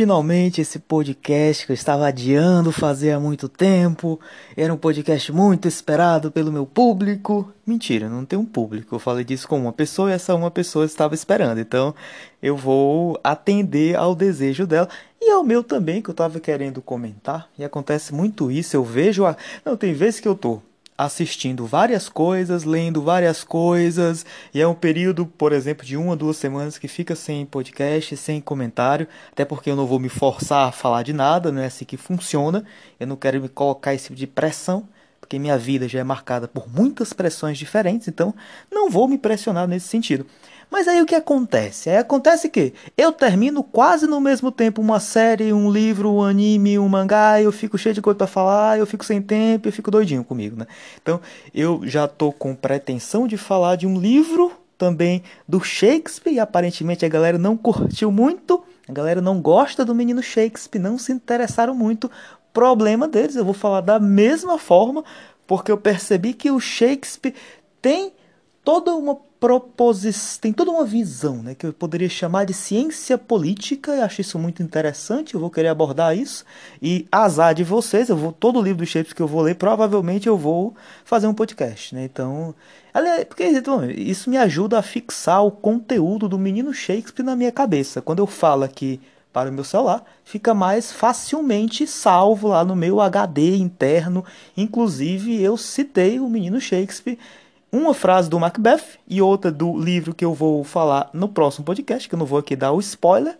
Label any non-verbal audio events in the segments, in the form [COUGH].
finalmente esse podcast que eu estava adiando fazer há muito tempo. Era um podcast muito esperado pelo meu público. Mentira, não tem um público. Eu falei disso com uma pessoa e essa uma pessoa estava esperando. Então eu vou atender ao desejo dela e ao meu também, que eu estava querendo comentar. E acontece muito isso. Eu vejo. A... Não, tem vezes que eu tô assistindo várias coisas, lendo várias coisas, e é um período, por exemplo, de uma, duas semanas que fica sem podcast, sem comentário, até porque eu não vou me forçar a falar de nada, não é assim que funciona, eu não quero me colocar esse tipo de pressão, porque minha vida já é marcada por muitas pressões diferentes, então não vou me pressionar nesse sentido. Mas aí o que acontece? Aí acontece que eu termino quase no mesmo tempo uma série, um livro, um anime, um mangá, eu fico cheio de coisa para falar, eu fico sem tempo, eu fico doidinho comigo, né? Então, eu já tô com pretensão de falar de um livro também do Shakespeare, e aparentemente a galera não curtiu muito, a galera não gosta do menino Shakespeare, não se interessaram muito. Problema deles, eu vou falar da mesma forma, porque eu percebi que o Shakespeare tem toda uma proposição, tem toda uma visão, né, que eu poderia chamar de ciência política. Eu acho isso muito interessante, eu vou querer abordar isso. E azar de vocês, eu vou todo o livro do Shakespeare que eu vou ler, provavelmente eu vou fazer um podcast, né? Então, porque então, isso me ajuda a fixar o conteúdo do menino Shakespeare na minha cabeça. Quando eu falo aqui para o meu celular, fica mais facilmente salvo lá no meu HD interno. Inclusive, eu citei o menino Shakespeare uma frase do Macbeth e outra do livro que eu vou falar no próximo podcast, que eu não vou aqui dar o spoiler,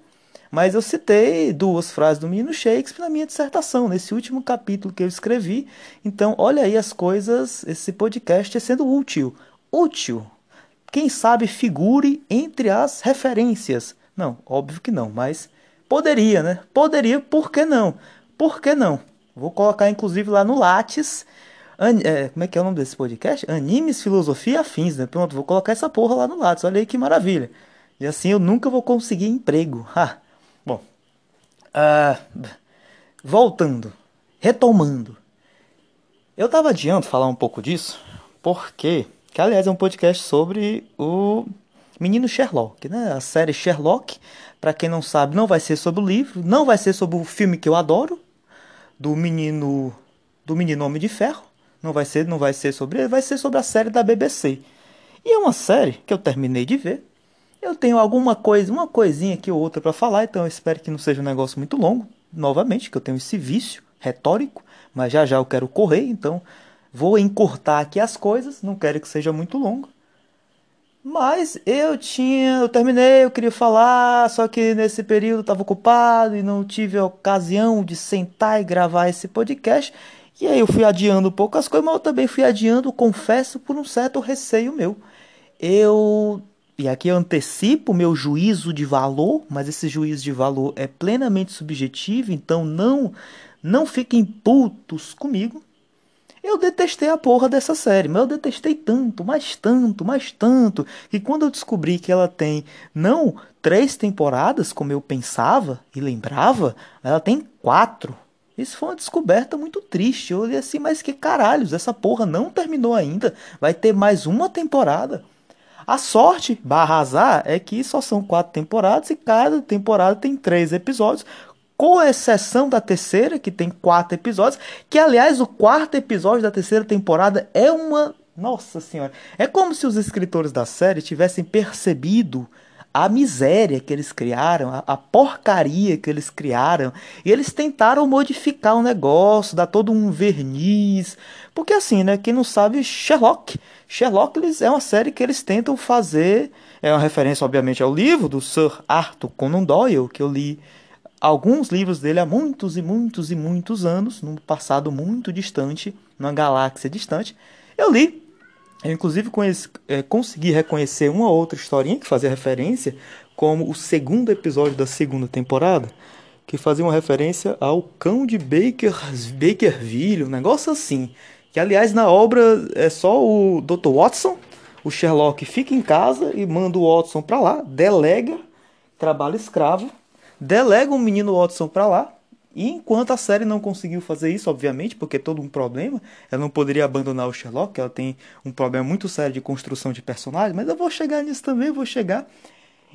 mas eu citei duas frases do menino Shakespeare na minha dissertação, nesse último capítulo que eu escrevi. Então, olha aí as coisas, esse podcast é sendo útil. Útil. Quem sabe figure entre as referências. Não, óbvio que não, mas poderia, né? Poderia, por que não? Por que não? Vou colocar inclusive lá no Lattes An é, como é que é o nome desse podcast? Animes, filosofia afins, né? Pronto, vou colocar essa porra lá no lado. Olha aí que maravilha. E assim eu nunca vou conseguir emprego. [LAUGHS] Ha. Bom, uh, voltando, retomando. Eu tava adiando falar um pouco disso, porque, que aliás é um podcast sobre o menino Sherlock, né? A série Sherlock, para quem não sabe, não vai ser sobre o livro, não vai ser sobre o filme que eu adoro, do menino do menino Homem de Ferro, não vai ser, não vai ser sobre ele, vai ser sobre a série da BBC. E é uma série que eu terminei de ver. Eu tenho alguma coisa, uma coisinha aqui ou outra para falar, então eu espero que não seja um negócio muito longo. Novamente, que eu tenho esse vício retórico, mas já já eu quero correr, então vou encurtar aqui as coisas, não quero que seja muito longo. Mas eu tinha, eu terminei, eu queria falar, só que nesse período estava ocupado e não tive a ocasião de sentar e gravar esse podcast. E aí eu fui adiando poucas coisas, mas eu também fui adiando, confesso, por um certo receio meu. Eu. E aqui eu antecipo meu juízo de valor, mas esse juízo de valor é plenamente subjetivo, então não não fiquem putos comigo. Eu detestei a porra dessa série, mas eu detestei tanto, mais tanto, mais tanto, que quando eu descobri que ela tem não três temporadas, como eu pensava e lembrava, ela tem quatro. Isso foi uma descoberta muito triste. Eu olhei assim, mas que caralhos, essa porra não terminou ainda. Vai ter mais uma temporada. A sorte, barra azar, é que só são quatro temporadas e cada temporada tem três episódios, com exceção da terceira, que tem quatro episódios. Que, aliás, o quarto episódio da terceira temporada é uma. Nossa Senhora! É como se os escritores da série tivessem percebido a miséria que eles criaram, a, a, porcaria que eles criaram, e eles tentaram modificar o negócio, dar todo um verniz. Porque assim, né, quem não sabe, Sherlock, Sherlock eles, é uma série que eles tentam fazer, é uma referência obviamente ao livro do Sir Arthur Conan Doyle, que eu li alguns livros dele há muitos e muitos e muitos anos, num passado muito distante, numa galáxia distante. Eu li eu, inclusive, conheci, é, consegui reconhecer uma outra historinha que fazia referência como o segundo episódio da segunda temporada, que fazia uma referência ao cão de Baker, Bakerville, um negócio assim. Que, aliás, na obra é só o Dr. Watson, o Sherlock fica em casa e manda o Watson para lá, delega trabalho escravo, delega o menino Watson para lá, e enquanto a série não conseguiu fazer isso, obviamente, porque é todo um problema, ela não poderia abandonar o Sherlock, ela tem um problema muito sério de construção de personagens, mas eu vou chegar nisso também, vou chegar.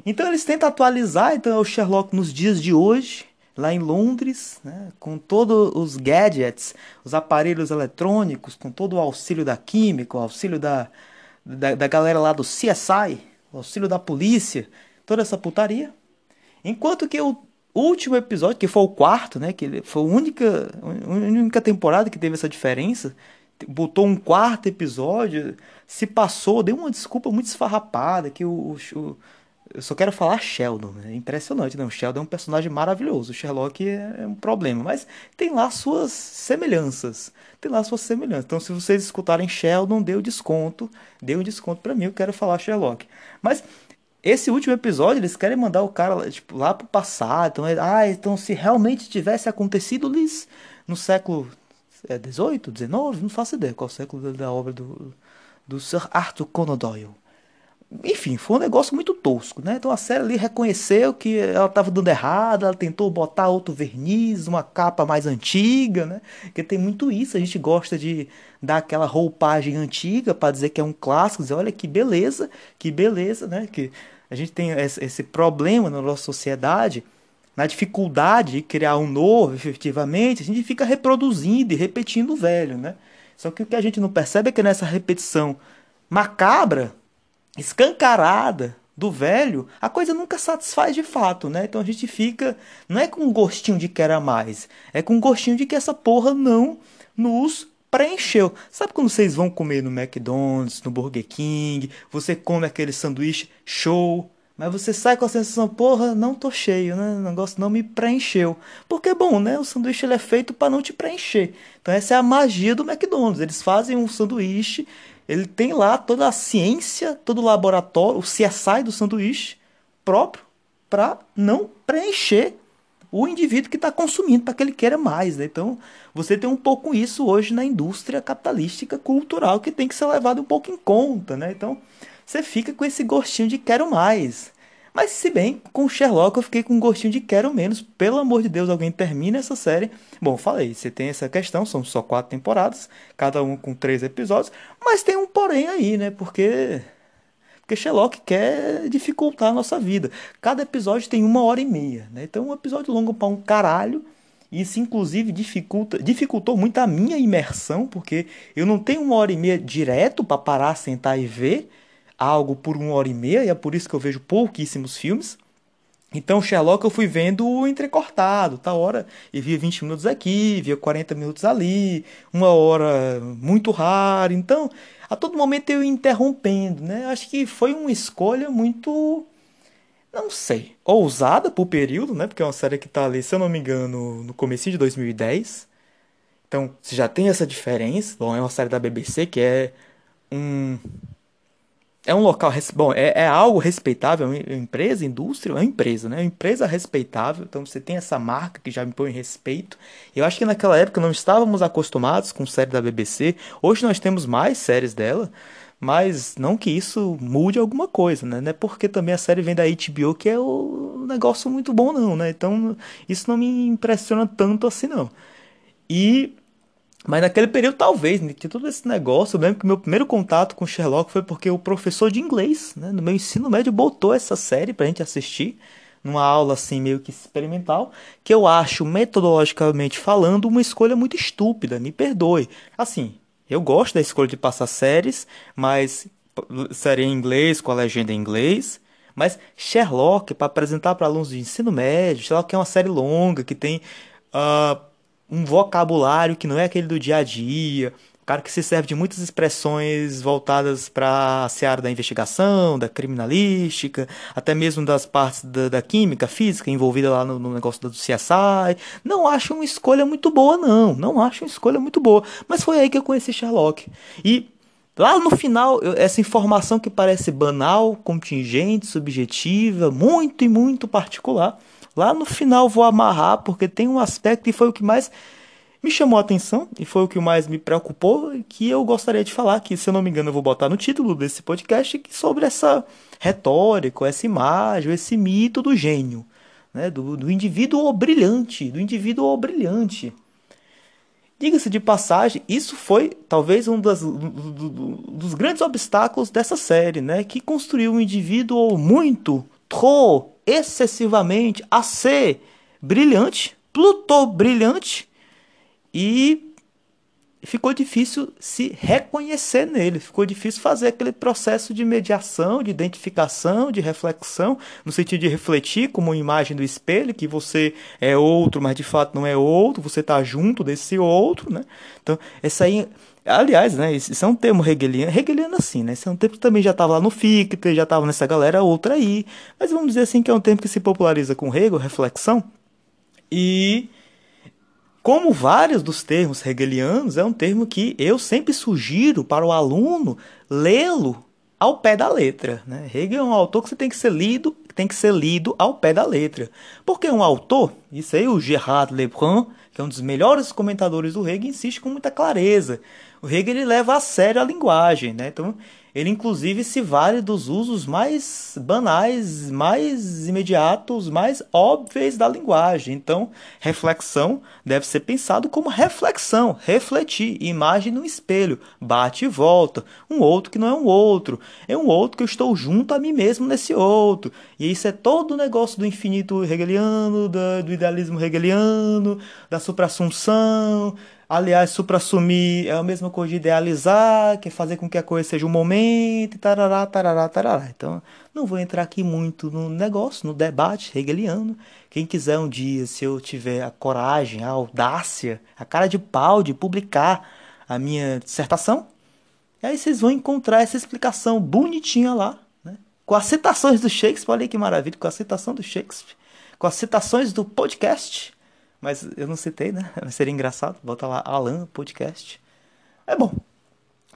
Então eles tentam atualizar, então o Sherlock nos dias de hoje, lá em Londres, né, com todos os gadgets, os aparelhos eletrônicos, com todo o auxílio da química, o auxílio da, da, da galera lá do CSI, o auxílio da polícia, toda essa putaria. Enquanto que o último episódio, que foi o quarto, né, que foi a única, única temporada que teve essa diferença, botou um quarto episódio, se passou, deu uma desculpa muito esfarrapada, que o, o eu só quero falar Sheldon, né? é impressionante, não? O Sheldon é um personagem maravilhoso, o Sherlock é, é um problema, mas tem lá suas semelhanças, tem lá suas semelhanças. Então, se vocês escutarem Sheldon, dê o desconto, dê um desconto para mim, eu quero falar Sherlock. Mas esse último episódio, eles querem mandar o cara tipo, lá pro passado. Então, é, ah, então se realmente tivesse acontecido Liz, no século é, 18, 19, não faço ideia qual século da obra do, do Sir Arthur Conan Doyle. Enfim, foi um negócio muito tosco, né? Então a série ali reconheceu que ela estava dando errado, ela tentou botar outro verniz, uma capa mais antiga, né? Porque tem muito isso, a gente gosta de dar aquela roupagem antiga para dizer que é um clássico, dizer, olha que beleza, que beleza, né? Que a gente tem esse problema na nossa sociedade, na dificuldade de criar um novo, efetivamente, a gente fica reproduzindo e repetindo o velho, né? Só que o que a gente não percebe é que nessa repetição macabra, escancarada do velho, a coisa nunca satisfaz de fato, né? Então a gente fica, não é com um gostinho de querer mais, é com um gostinho de que essa porra não nos preencheu. Sabe quando vocês vão comer no McDonald's, no Burger King, você come aquele sanduíche show, mas você sai com a sensação, porra, não tô cheio, né? O negócio não me preencheu. Porque, bom, né? O sanduíche ele é feito para não te preencher. Então essa é a magia do McDonald's. Eles fazem um sanduíche ele tem lá toda a ciência, todo o laboratório, o CSI do sanduíche próprio para não preencher o indivíduo que está consumindo, para que ele queira mais. Né? Então, você tem um pouco isso hoje na indústria capitalística cultural que tem que ser levado um pouco em conta. Né? Então, você fica com esse gostinho de quero mais. Mas se bem, com Sherlock eu fiquei com um gostinho de quero menos. Pelo amor de Deus, alguém termina essa série. Bom, falei, você tem essa questão, são só quatro temporadas, cada um com três episódios. Mas tem um porém aí, né? Porque porque Sherlock quer dificultar a nossa vida. Cada episódio tem uma hora e meia, né? Então um episódio longo para um caralho. Isso inclusive dificulta, dificultou muito a minha imersão, porque eu não tenho uma hora e meia direto para parar, sentar e ver algo por uma hora e meia, e é por isso que eu vejo pouquíssimos filmes. Então, Sherlock eu fui vendo entrecortado, tá hora e via 20 minutos aqui, via 40 minutos ali, uma hora muito rara. Então, a todo momento eu interrompendo, né? Acho que foi uma escolha muito não sei, ousada pro período, né? Porque é uma série que tá ali, se eu não me engano, no começo de 2010. Então, você já tem essa diferença. Bom, é uma série da BBC que é um é um local, bom, é, é algo respeitável, é empresa, indústria, é uma empresa, né? É uma empresa respeitável, então você tem essa marca que já me põe respeito. Eu acho que naquela época não estávamos acostumados com série da BBC, hoje nós temos mais séries dela, mas não que isso mude alguma coisa, né? Não é porque também a série vem da HBO que é o negócio muito bom, não, né? Então isso não me impressiona tanto assim, não. E mas naquele período, talvez, né, tinha todo esse negócio. Eu lembro que meu primeiro contato com Sherlock foi porque o professor de inglês, né, no meu ensino médio, botou essa série pra gente assistir, numa aula assim meio que experimental, que eu acho, metodologicamente falando, uma escolha muito estúpida, me perdoe. Assim, eu gosto da escolha de passar séries, mas série em inglês, com a legenda em inglês. Mas Sherlock, para apresentar para alunos de ensino médio, Sherlock é uma série longa que tem. Uh, um vocabulário que não é aquele do dia a dia, um cara que se serve de muitas expressões voltadas para a seara da investigação, da criminalística, até mesmo das partes da, da química, física envolvida lá no, no, negócio do CSI. Não acho uma escolha muito boa, não. Não acho uma escolha muito boa. Mas foi aí que eu conheci Sherlock. E Lá no final, essa informação que parece banal, contingente, subjetiva, muito e muito particular, Lá no final vou amarrar porque tem um aspecto e foi o que mais me chamou a atenção e foi o que mais me preocupou que eu gostaria de falar que se eu não me engano eu vou botar no título desse podcast sobre essa retórica, essa imagem, esse mito do gênio, né, do, do indivíduo brilhante, do indivíduo brilhante. Diga-se de passagem, isso foi talvez um das, do, do, dos grandes obstáculos dessa série, né, que construiu um indivíduo muito, trop excessivamente, a ser brilhante, Plutô brilhante e ficou difícil se reconhecer nele, ficou difícil fazer aquele processo de mediação, de identificação, de reflexão, no sentido de refletir como uma imagem do espelho, que você é outro, mas de fato não é outro, você está junto desse outro, né? Então, essa aí, aliás, né, isso é um termo hegeliano, hegeliano assim, né? Esse é um termo que também já estava lá no Fichte, já estava nessa galera outra aí, mas vamos dizer assim que é um termo que se populariza com Hegel, reflexão, e como vários dos termos hegelianos, é um termo que eu sempre sugiro para o aluno lê-lo ao pé da letra. Né? Hegel é um autor que você tem que ser lido, tem que ser lido ao pé da letra. Porque um autor, isso aí o Gerard Lebrun, que é um dos melhores comentadores do Hegel, insiste com muita clareza. O Hegel ele leva a sério a linguagem, né? Então, ele inclusive se vale dos usos mais banais, mais imediatos, mais óbvios da linguagem. Então, reflexão deve ser pensado como reflexão, refletir, imagem no espelho, bate e volta, um outro que não é um outro, é um outro que eu estou junto a mim mesmo nesse outro. E isso é todo o negócio do infinito hegeliano, do idealismo hegeliano, da suprassunção, Aliás, supra-assumir é a mesma coisa de idealizar, que é fazer com que a coisa seja um momento, tarará, tarará, tarará. Então, não vou entrar aqui muito no negócio, no debate hegeliano. Quem quiser um dia, se eu tiver a coragem, a audácia, a cara de pau de publicar a minha dissertação, aí vocês vão encontrar essa explicação bonitinha lá, né? com as citações do Shakespeare, olha que maravilha, com a citação do Shakespeare, com as citações do podcast mas eu não citei, né? [LAUGHS] Seria engraçado. Bota lá Alan Podcast. É bom.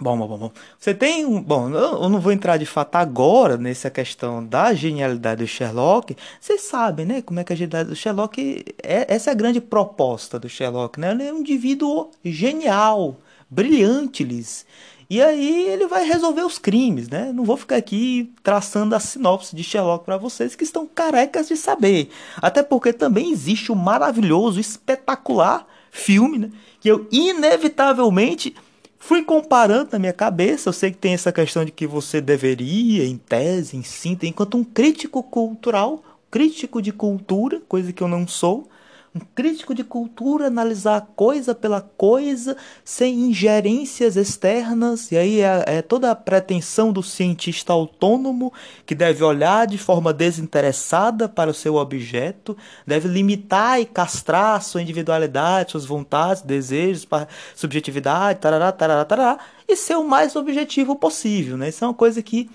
Bom, bom, bom. Você tem um. Bom, eu não vou entrar de fato agora nessa questão da genialidade do Sherlock. Vocês sabem, né? Como é que a genialidade do Sherlock. É, essa é a grande proposta do Sherlock, né? Ele é um indivíduo genial, brilhante, lhes e aí ele vai resolver os crimes, né? Não vou ficar aqui traçando a sinopse de Sherlock para vocês que estão carecas de saber. Até porque também existe um maravilhoso, espetacular filme, né? Que eu inevitavelmente fui comparando na minha cabeça. Eu sei que tem essa questão de que você deveria, em tese, em síntese, enquanto um crítico cultural, crítico de cultura, coisa que eu não sou, um crítico de cultura analisar a coisa pela coisa, sem ingerências externas, e aí é, é, toda a pretensão do cientista autônomo que deve olhar de forma desinteressada para o seu objeto, deve limitar e castrar sua individualidade, suas vontades, desejos, subjetividade, tarará, tarará, tarará, e ser o mais objetivo possível. Né? Isso é uma coisa que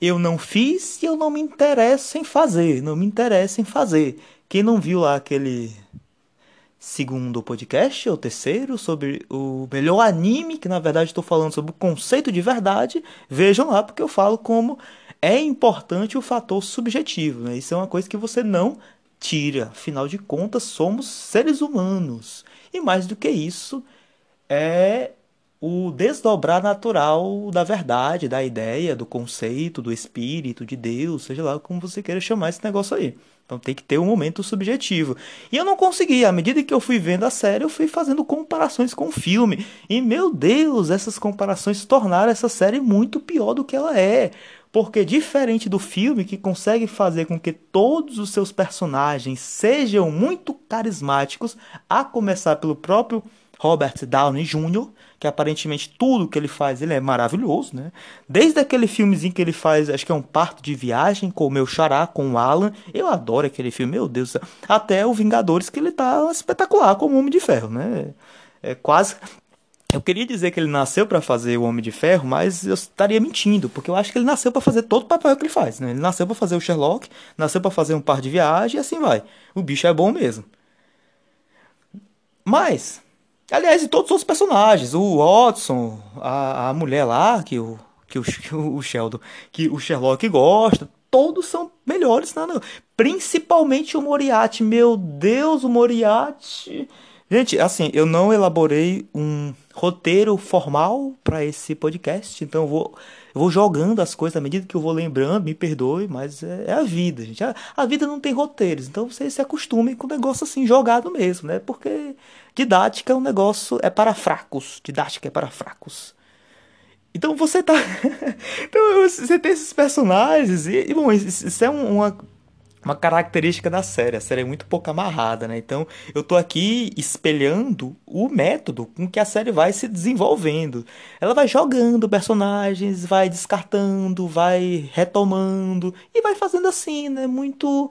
eu não fiz e eu não me interesso em fazer, não me interesso em fazer. Quem não viu lá aquele segundo podcast, ou terceiro, sobre o melhor anime, que na verdade estou falando sobre o conceito de verdade, vejam lá, porque eu falo como é importante o fator subjetivo. Né? Isso é uma coisa que você não tira. Afinal de contas, somos seres humanos. E mais do que isso, é o desdobrar natural da verdade, da ideia, do conceito, do espírito, de Deus, seja lá como você queira chamar esse negócio aí. Então tem que ter um momento subjetivo. E eu não consegui. À medida que eu fui vendo a série, eu fui fazendo comparações com o filme. E meu Deus, essas comparações tornaram essa série muito pior do que ela é. Porque diferente do filme que consegue fazer com que todos os seus personagens sejam muito carismáticos, a começar pelo próprio Robert Downey Jr., que aparentemente tudo que ele faz ele é maravilhoso, né? Desde aquele filmezinho que ele faz, acho que é um parto de viagem com o meu xará, com o Alan, eu adoro aquele filme, meu Deus, até o Vingadores que ele tá espetacular como Homem de Ferro, né? É quase eu queria dizer que ele nasceu para fazer o Homem de Ferro, mas eu estaria mentindo, porque eu acho que ele nasceu para fazer todo o papel que ele faz, né? Ele nasceu para fazer o Sherlock, nasceu para fazer um par de viagem e assim vai. O bicho é bom mesmo. Mas Aliás, e todos os personagens, o Watson, a, a mulher lá, que o, que o, [LAUGHS] o Sheldon, que o Sherlock gosta, todos são melhores, não, não. Principalmente o Moriarty. Meu Deus, o Moriarty. Gente, assim, eu não elaborei um roteiro formal para esse podcast, então eu vou eu vou jogando as coisas à medida que eu vou lembrando, me perdoe, mas é, é a vida, gente. A, a, vida não tem roteiros, então vocês se acostumem com o negócio assim, jogado mesmo, né? Porque didática é um negócio, é para fracos. Didática é para fracos. Então você tá. [LAUGHS] então você tem esses personagens, e, e bom, isso é uma, uma característica da série. A série é muito pouco amarrada, né? Então eu tô aqui espelhando o método com que a série vai se desenvolvendo. Ela vai jogando personagens, vai descartando, vai retomando e vai fazendo assim, né? Muito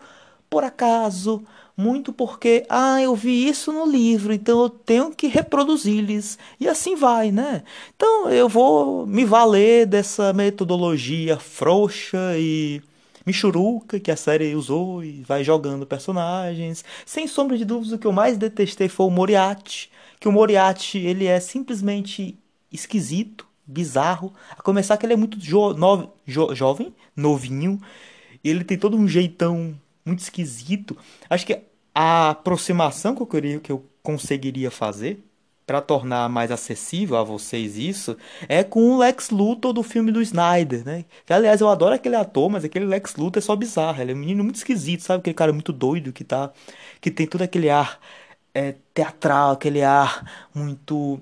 por acaso, muito porque, ah, eu vi isso no livro, então eu tenho que reproduzir-lhes. E assim vai, né? Então eu vou me valer dessa metodologia frouxa e Michuruca, que a série usou e vai jogando personagens. Sem sombra de dúvidas, o que eu mais detestei foi o Moriarty, que o Moriarty, ele é simplesmente esquisito, bizarro. A começar que ele é muito jo no jo jovem, novinho. Ele tem todo um jeitão muito esquisito. Acho que a aproximação que eu queria que eu conseguiria fazer para tornar mais acessível a vocês isso, é com o Lex Luthor do filme do Snyder, né? Que, aliás, eu adoro aquele ator, mas aquele Lex Luthor é só bizarro. Ele é um menino muito esquisito, sabe? Aquele cara muito doido que tá. que tem todo aquele ar é, teatral, aquele ar muito.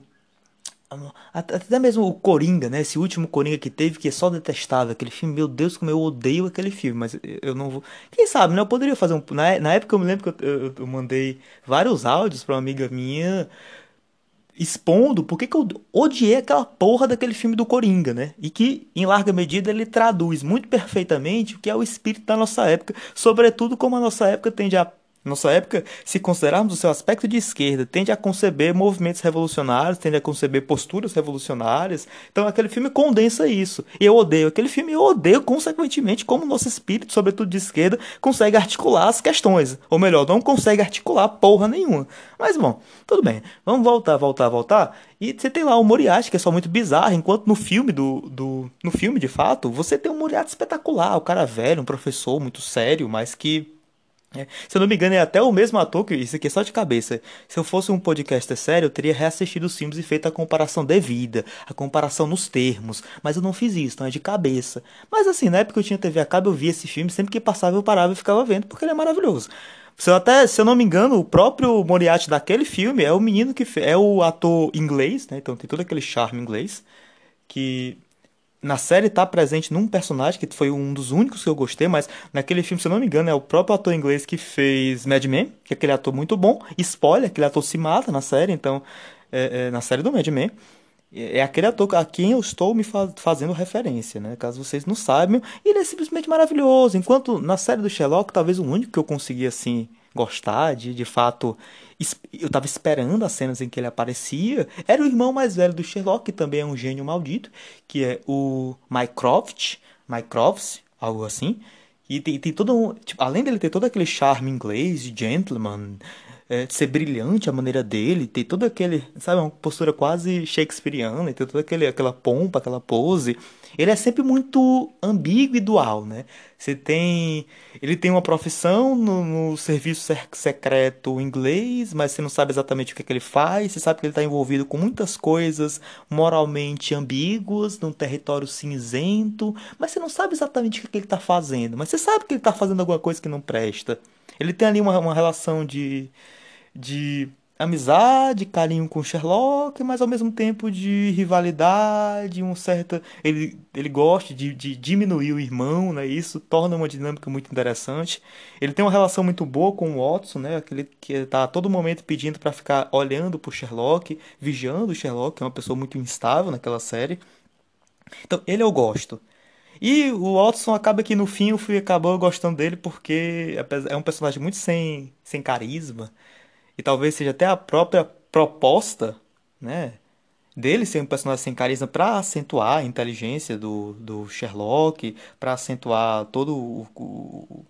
Até mesmo o Coringa, né? Esse último Coringa que teve, que é só detestável. Aquele filme, meu Deus, como eu odeio aquele filme. Mas eu não vou. Quem sabe, né? Eu poderia fazer um. Na, época eu me lembro que eu, eu, eu mandei vários áudios pra uma amiga minha expondo por que eu odiei aquela porra daquele filme do Coringa, né? E que, em larga medida, ele traduz muito perfeitamente o que é o espírito da nossa época, sobretudo como a nossa época tende a nossa época, se considerarmos o seu aspecto de esquerda, tende a conceber movimentos revolucionários, tende a conceber posturas revolucionárias. Então aquele filme condensa isso. E eu odeio aquele filme e eu odeio, consequentemente, como nosso espírito, sobretudo de esquerda, consegue articular as questões. Ou melhor, não consegue articular porra nenhuma. Mas bom, tudo bem. Vamos voltar, voltar, voltar. E você tem lá o Moriarty, que é só muito bizarro, enquanto no filme do, do. No filme, de fato, você tem um Moriarty espetacular, o cara velho, um professor muito sério, mas que é. Se eu não me engano, é até o mesmo ator que. Isso aqui é só de cabeça. Se eu fosse um podcast sério, eu teria reassistido os filmes e feito a comparação devida, a comparação nos termos. Mas eu não fiz isso, então é de cabeça. Mas assim, na época eu tinha TV a cabo, eu via esse filme, sempre que passava eu parava e ficava vendo, porque ele é maravilhoso. Se eu, até, se eu não me engano, o próprio Moriarty daquele filme é o menino que é o ator inglês, né? Então tem todo aquele charme inglês que na série tá presente num personagem que foi um dos únicos que eu gostei, mas naquele filme, se eu não me engano, é o próprio ator inglês que fez Mad Men, que é aquele ator muito bom. Spoiler, aquele ator se mata na série, então, é, é, na série do Mad Men. É, aquele ator a quem eu estou me fazendo referência, né? Caso vocês não saibam, ele é simplesmente maravilhoso. Enquanto na série do Sherlock, talvez o único que eu consegui assim gostar, de de fato eu tava esperando as cenas em que ele aparecia, era o irmão mais velho do Sherlock, que também é um gênio maldito, que é o Mycroft, Mycroft, algo assim. E tem, tem todo um, tipo, além dele ter todo aquele charme inglês, de gentleman, é, ser brilhante a maneira dele, ter todo aquele, sabe, uma postura quase shakespeariana, ter toda aquele, aquela pompa, aquela pose. Ele é sempre muito ambíguo e dual, né? Você tem, ele tem uma profissão no, no serviço secreto inglês, mas você não sabe exatamente o que, é que ele faz. Você sabe que ele está envolvido com muitas coisas moralmente ambíguas, num território cinzento, mas você não sabe exatamente o que, é que ele está fazendo. Mas você sabe que ele está fazendo alguma coisa que não presta. Ele tem ali uma, uma relação de de amizade, carinho com Sherlock, mas ao mesmo tempo de rivalidade, um certo ele ele gosta de, de diminuir o irmão, né? Isso torna uma dinâmica muito interessante. Ele tem uma relação muito boa com o Watson, né? Aquele que está a todo momento pedindo para ficar olhando para Sherlock, vigiando o Sherlock, que é uma pessoa muito instável naquela série. Então, ele eu gosto. E o Watson acaba que no fim eu fui acabou gostando dele porque é um personagem muito sem, sem carisma e talvez seja até a própria proposta, né, dele ser um personagem sem carisma para acentuar a inteligência do, do Sherlock, para acentuar todo o, o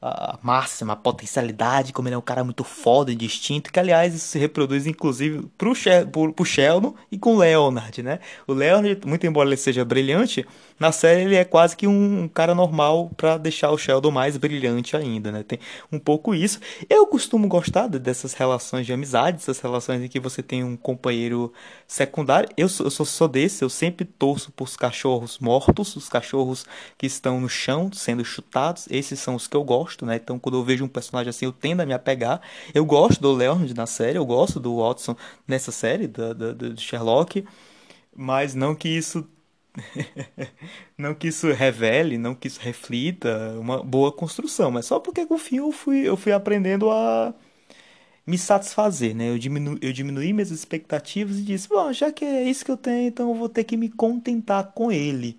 a máxima, a potencialidade, como ele é um cara muito foda e distinto, que aliás isso se reproduz inclusive pro, pro, pro Sheldon e com o Leonard, né? O Leonard, muito embora ele seja brilhante, na série ele é quase que um cara normal para deixar o Sheldon mais brilhante ainda, né? Tem um pouco isso. Eu costumo gostar dessas relações de amizade, essas relações em que você tem um companheiro secundário. Eu sou, eu sou, desse, eu sempre torço por os cachorros mortos, os cachorros que estão no chão sendo chutados. Esses são os que eu gosto, né? Então quando eu vejo um personagem assim, eu tendo a me apegar. Eu gosto do Leonard na série, eu gosto do Watson nessa série, da, da, do Sherlock. Mas não que isso [LAUGHS] não que isso revele, não que isso reflita uma boa construção, mas só porque com o fim eu fui, eu fui aprendendo a me satisfazer, né? Eu, diminu, eu diminuí minhas expectativas e disse, bom, já que é isso que eu tenho, então eu vou ter que me contentar com ele.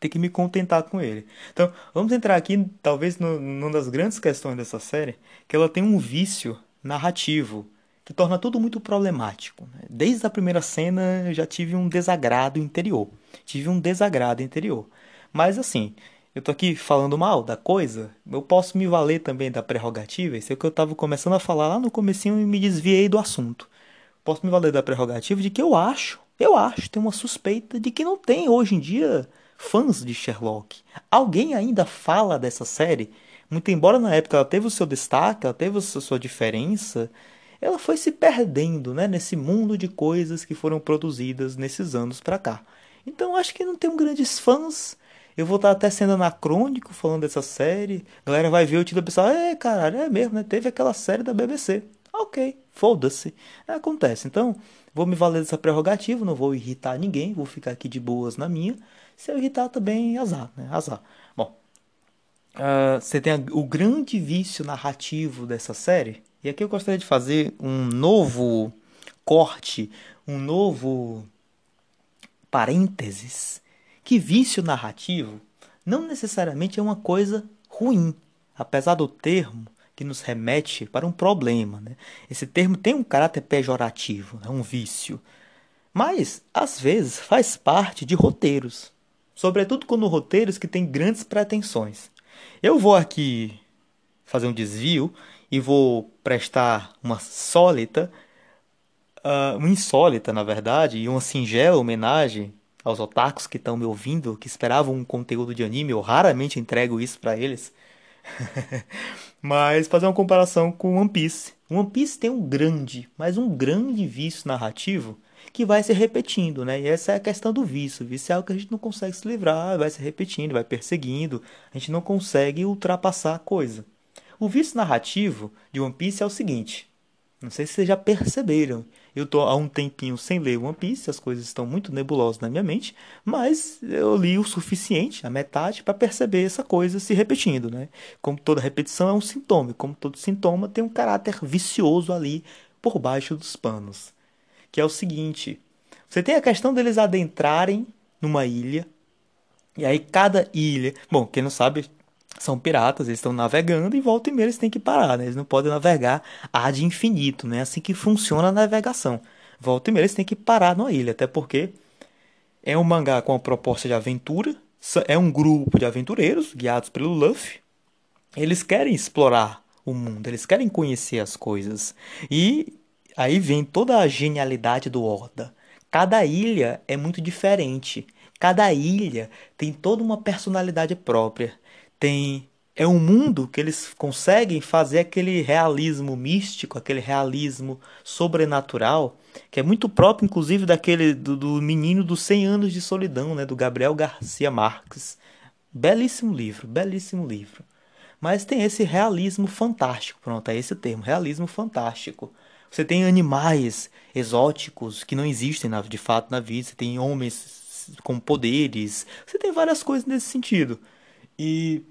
Ter que me contentar com ele. Então, vamos entrar aqui, talvez, numa das grandes questões dessa série, que ela tem um vício narrativo que torna tudo muito problemático. Né? Desde a primeira cena eu já tive um desagrado interior. Tive um desagrado interior. Mas assim, eu tô aqui falando mal da coisa, eu posso me valer também da prerrogativa, isso é o que eu estava começando a falar lá no comecinho e me desviei do assunto. Posso me valer da prerrogativa de que eu acho, eu acho, tenho uma suspeita de que não tem hoje em dia fãs de Sherlock. Alguém ainda fala dessa série? Muito embora na época ela teve o seu destaque, ela teve a sua diferença, ela foi se perdendo né, nesse mundo de coisas que foram produzidas nesses anos para cá. Então acho que não tem grandes fãs. Eu vou estar até sendo anacrônico falando dessa série. A galera vai ver o título e pensar, é caralho, é mesmo, né? Teve aquela série da BBC. Ok, foda-se. acontece. Então, vou me valer dessa prerrogativa, não vou irritar ninguém, vou ficar aqui de boas na minha. Se eu irritar também, azar, né? Azar. Bom, uh, você tem o grande vício narrativo dessa série, e aqui eu gostaria de fazer um novo corte, um novo parênteses, que vício narrativo não necessariamente é uma coisa ruim, apesar do termo que nos remete para um problema. Né? Esse termo tem um caráter pejorativo, né? um vício. Mas, às vezes, faz parte de roteiros, sobretudo quando roteiros que têm grandes pretensões. Eu vou aqui fazer um desvio e vou prestar uma sólita, uh, uma insólita, na verdade, e uma singela homenagem aos otakus que estão me ouvindo, que esperavam um conteúdo de anime, eu raramente entrego isso para eles. [LAUGHS] mas fazer uma comparação com One Piece. One Piece tem um grande, mas um grande vício narrativo que vai se repetindo, né? E essa é a questão do vício. O vício é algo que a gente não consegue se livrar, vai se repetindo, vai perseguindo, a gente não consegue ultrapassar a coisa. O vício narrativo de One Piece é o seguinte: não sei se vocês já perceberam. Eu tô há um tempinho sem ler One Piece, as coisas estão muito nebulosas na minha mente, mas eu li o suficiente, a metade, para perceber essa coisa se repetindo, né? Como toda repetição é um sintoma, como todo sintoma tem um caráter vicioso ali por baixo dos panos. Que é o seguinte: você tem a questão deles adentrarem numa ilha, e aí cada ilha, bom, quem não sabe, são piratas, eles estão navegando e volta e meia eles têm que parar, né? Eles não podem navegar ad infinito, né? Assim que funciona a navegação. Volta e meia eles têm que parar numa ilha, até porque é um mangá com a proposta de aventura, é um grupo de aventureiros guiados pelo Luffy. Eles querem explorar o mundo, eles querem conhecer as coisas. E aí vem toda a genialidade do Oda. Cada ilha é muito diferente. Cada ilha tem toda uma personalidade própria tem é um mundo que eles conseguem fazer aquele realismo místico, aquele realismo sobrenatural, que é muito próprio, inclusive, daquele do, do menino dos 100 anos de solidão, né, do Gabriel Garcia Marques. Belíssimo livro, belíssimo livro. Mas tem esse realismo fantástico, pronto, é esse termo, realismo fantástico. Você tem animais exóticos que não existem de fato na vida, você tem homens com poderes, você tem várias coisas nesse sentido. E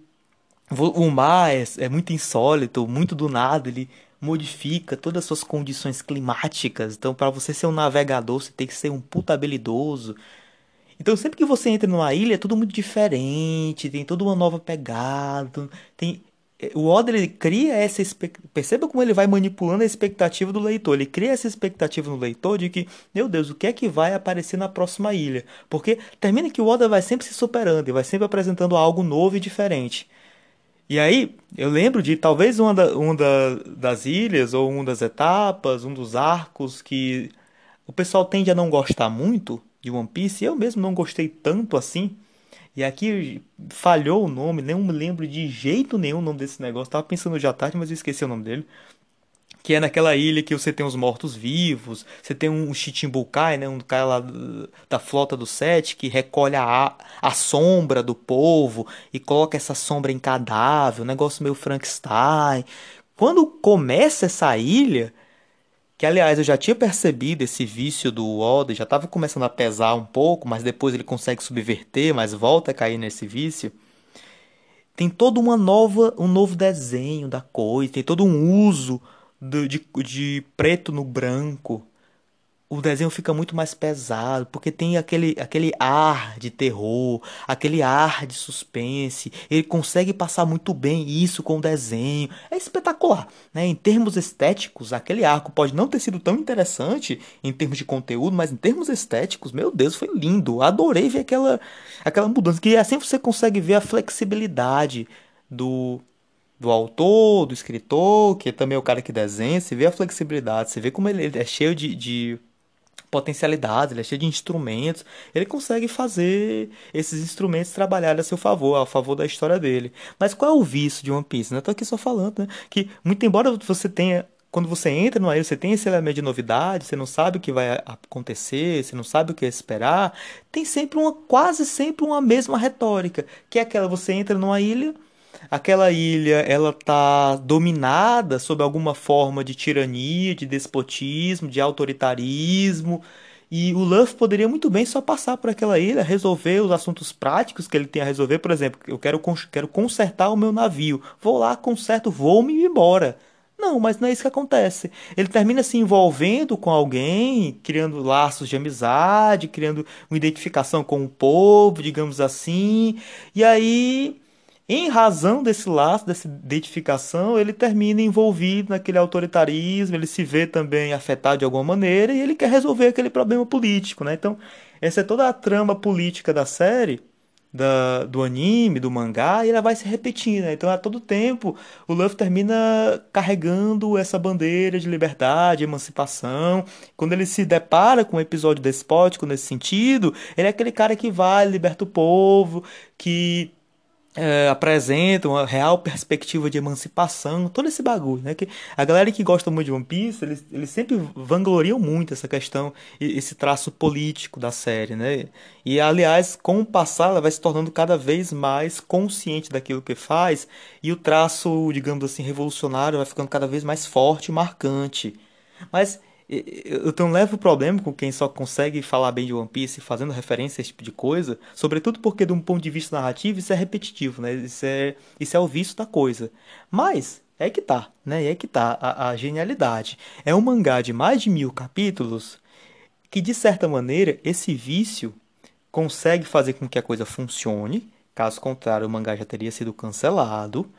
o mar é, é muito insólito, muito do nada, ele modifica todas as suas condições climáticas. Então, para você ser um navegador, você tem que ser um puta habilidoso. Então, sempre que você entra numa ilha, é tudo muito diferente, tem toda uma nova pegada. Tem o Oda ele cria essa expectativa. Perceba como ele vai manipulando a expectativa do leitor. Ele cria essa expectativa no leitor de que, meu Deus, o que é que vai aparecer na próxima ilha? Porque termina que o Oda vai sempre se superando e vai sempre apresentando algo novo e diferente. E aí, eu lembro de talvez uma, da, uma da, das ilhas ou uma das etapas, um dos arcos que o pessoal tende a não gostar muito de One Piece. Eu mesmo não gostei tanto assim e aqui falhou o nome, nem me lembro de jeito nenhum o nome desse negócio. Tava pensando já tarde, mas eu esqueci o nome dele. Que é naquela ilha que você tem os mortos-vivos, você tem um Chichimbukai, né, um cara lá da flota do Sete, que recolhe a, a sombra do povo e coloca essa sombra em cadáver, um negócio meio Frankenstein. Quando começa essa ilha, que aliás eu já tinha percebido esse vício do Oda, já estava começando a pesar um pouco, mas depois ele consegue subverter, mas volta a cair nesse vício. Tem todo uma nova, um novo desenho da coisa, tem todo um uso de, de, de preto no branco, o desenho fica muito mais pesado, porque tem aquele, aquele ar de terror, aquele ar de suspense. Ele consegue passar muito bem isso com o desenho. É espetacular. Né? Em termos estéticos, aquele arco pode não ter sido tão interessante em termos de conteúdo, mas em termos estéticos, meu Deus, foi lindo. Adorei ver aquela, aquela mudança. Que assim você consegue ver a flexibilidade do, do autor, do escritor, que também é o cara que desenha, você vê a flexibilidade, você vê como ele é cheio de, de potencialidades, ele é cheio de instrumentos, ele consegue fazer esses instrumentos trabalhar a seu favor, a favor da história dele. Mas qual é o vício de One Piece? Né? Eu tô aqui só falando, né? Que, muito embora você tenha quando você entra no ilha, você tem esse elemento de novidade, você não sabe o que vai acontecer, você não sabe o que esperar, tem sempre uma, quase sempre uma mesma retórica, que é aquela, você entra numa ilha, aquela ilha ela tá dominada sob alguma forma de tirania, de despotismo, de autoritarismo. E o Luffy poderia muito bem só passar por aquela ilha, resolver os assuntos práticos que ele tem a resolver. Por exemplo, eu quero, quero consertar o meu navio. Vou lá, conserto, vou-me embora. Não, mas não é isso que acontece. Ele termina se envolvendo com alguém, criando laços de amizade, criando uma identificação com o povo, digamos assim. E aí em razão desse laço, dessa identificação, ele termina envolvido naquele autoritarismo, ele se vê também afetado de alguma maneira e ele quer resolver aquele problema político, né? Então, essa é toda a trama política da série, da, do anime, do mangá, e ela vai se repetindo, né? Então, a todo tempo, o Luffy termina carregando essa bandeira de liberdade, emancipação. Quando ele se depara com um episódio despótico nesse sentido, ele é aquele cara que vai, liberta o povo, que é, apresentam uma real perspectiva de emancipação, todo esse bagulho, né? Que a galera que gosta muito de One Piece, eles, eles sempre vangloriam muito essa questão, esse traço político da série, né? E aliás, com o passar, ela vai se tornando cada vez mais consciente daquilo que faz, e o traço, digamos assim, revolucionário vai ficando cada vez mais forte e marcante. Mas eu tenho um leve problema com quem só consegue falar bem de One Piece fazendo referência a esse tipo de coisa, sobretudo porque, de um ponto de vista narrativo, isso é repetitivo, né? Isso é, isso é o vício da coisa. Mas, é que tá, né? É que tá a, a genialidade. É um mangá de mais de mil capítulos que, de certa maneira, esse vício consegue fazer com que a coisa funcione. Caso contrário, o mangá já teria sido cancelado.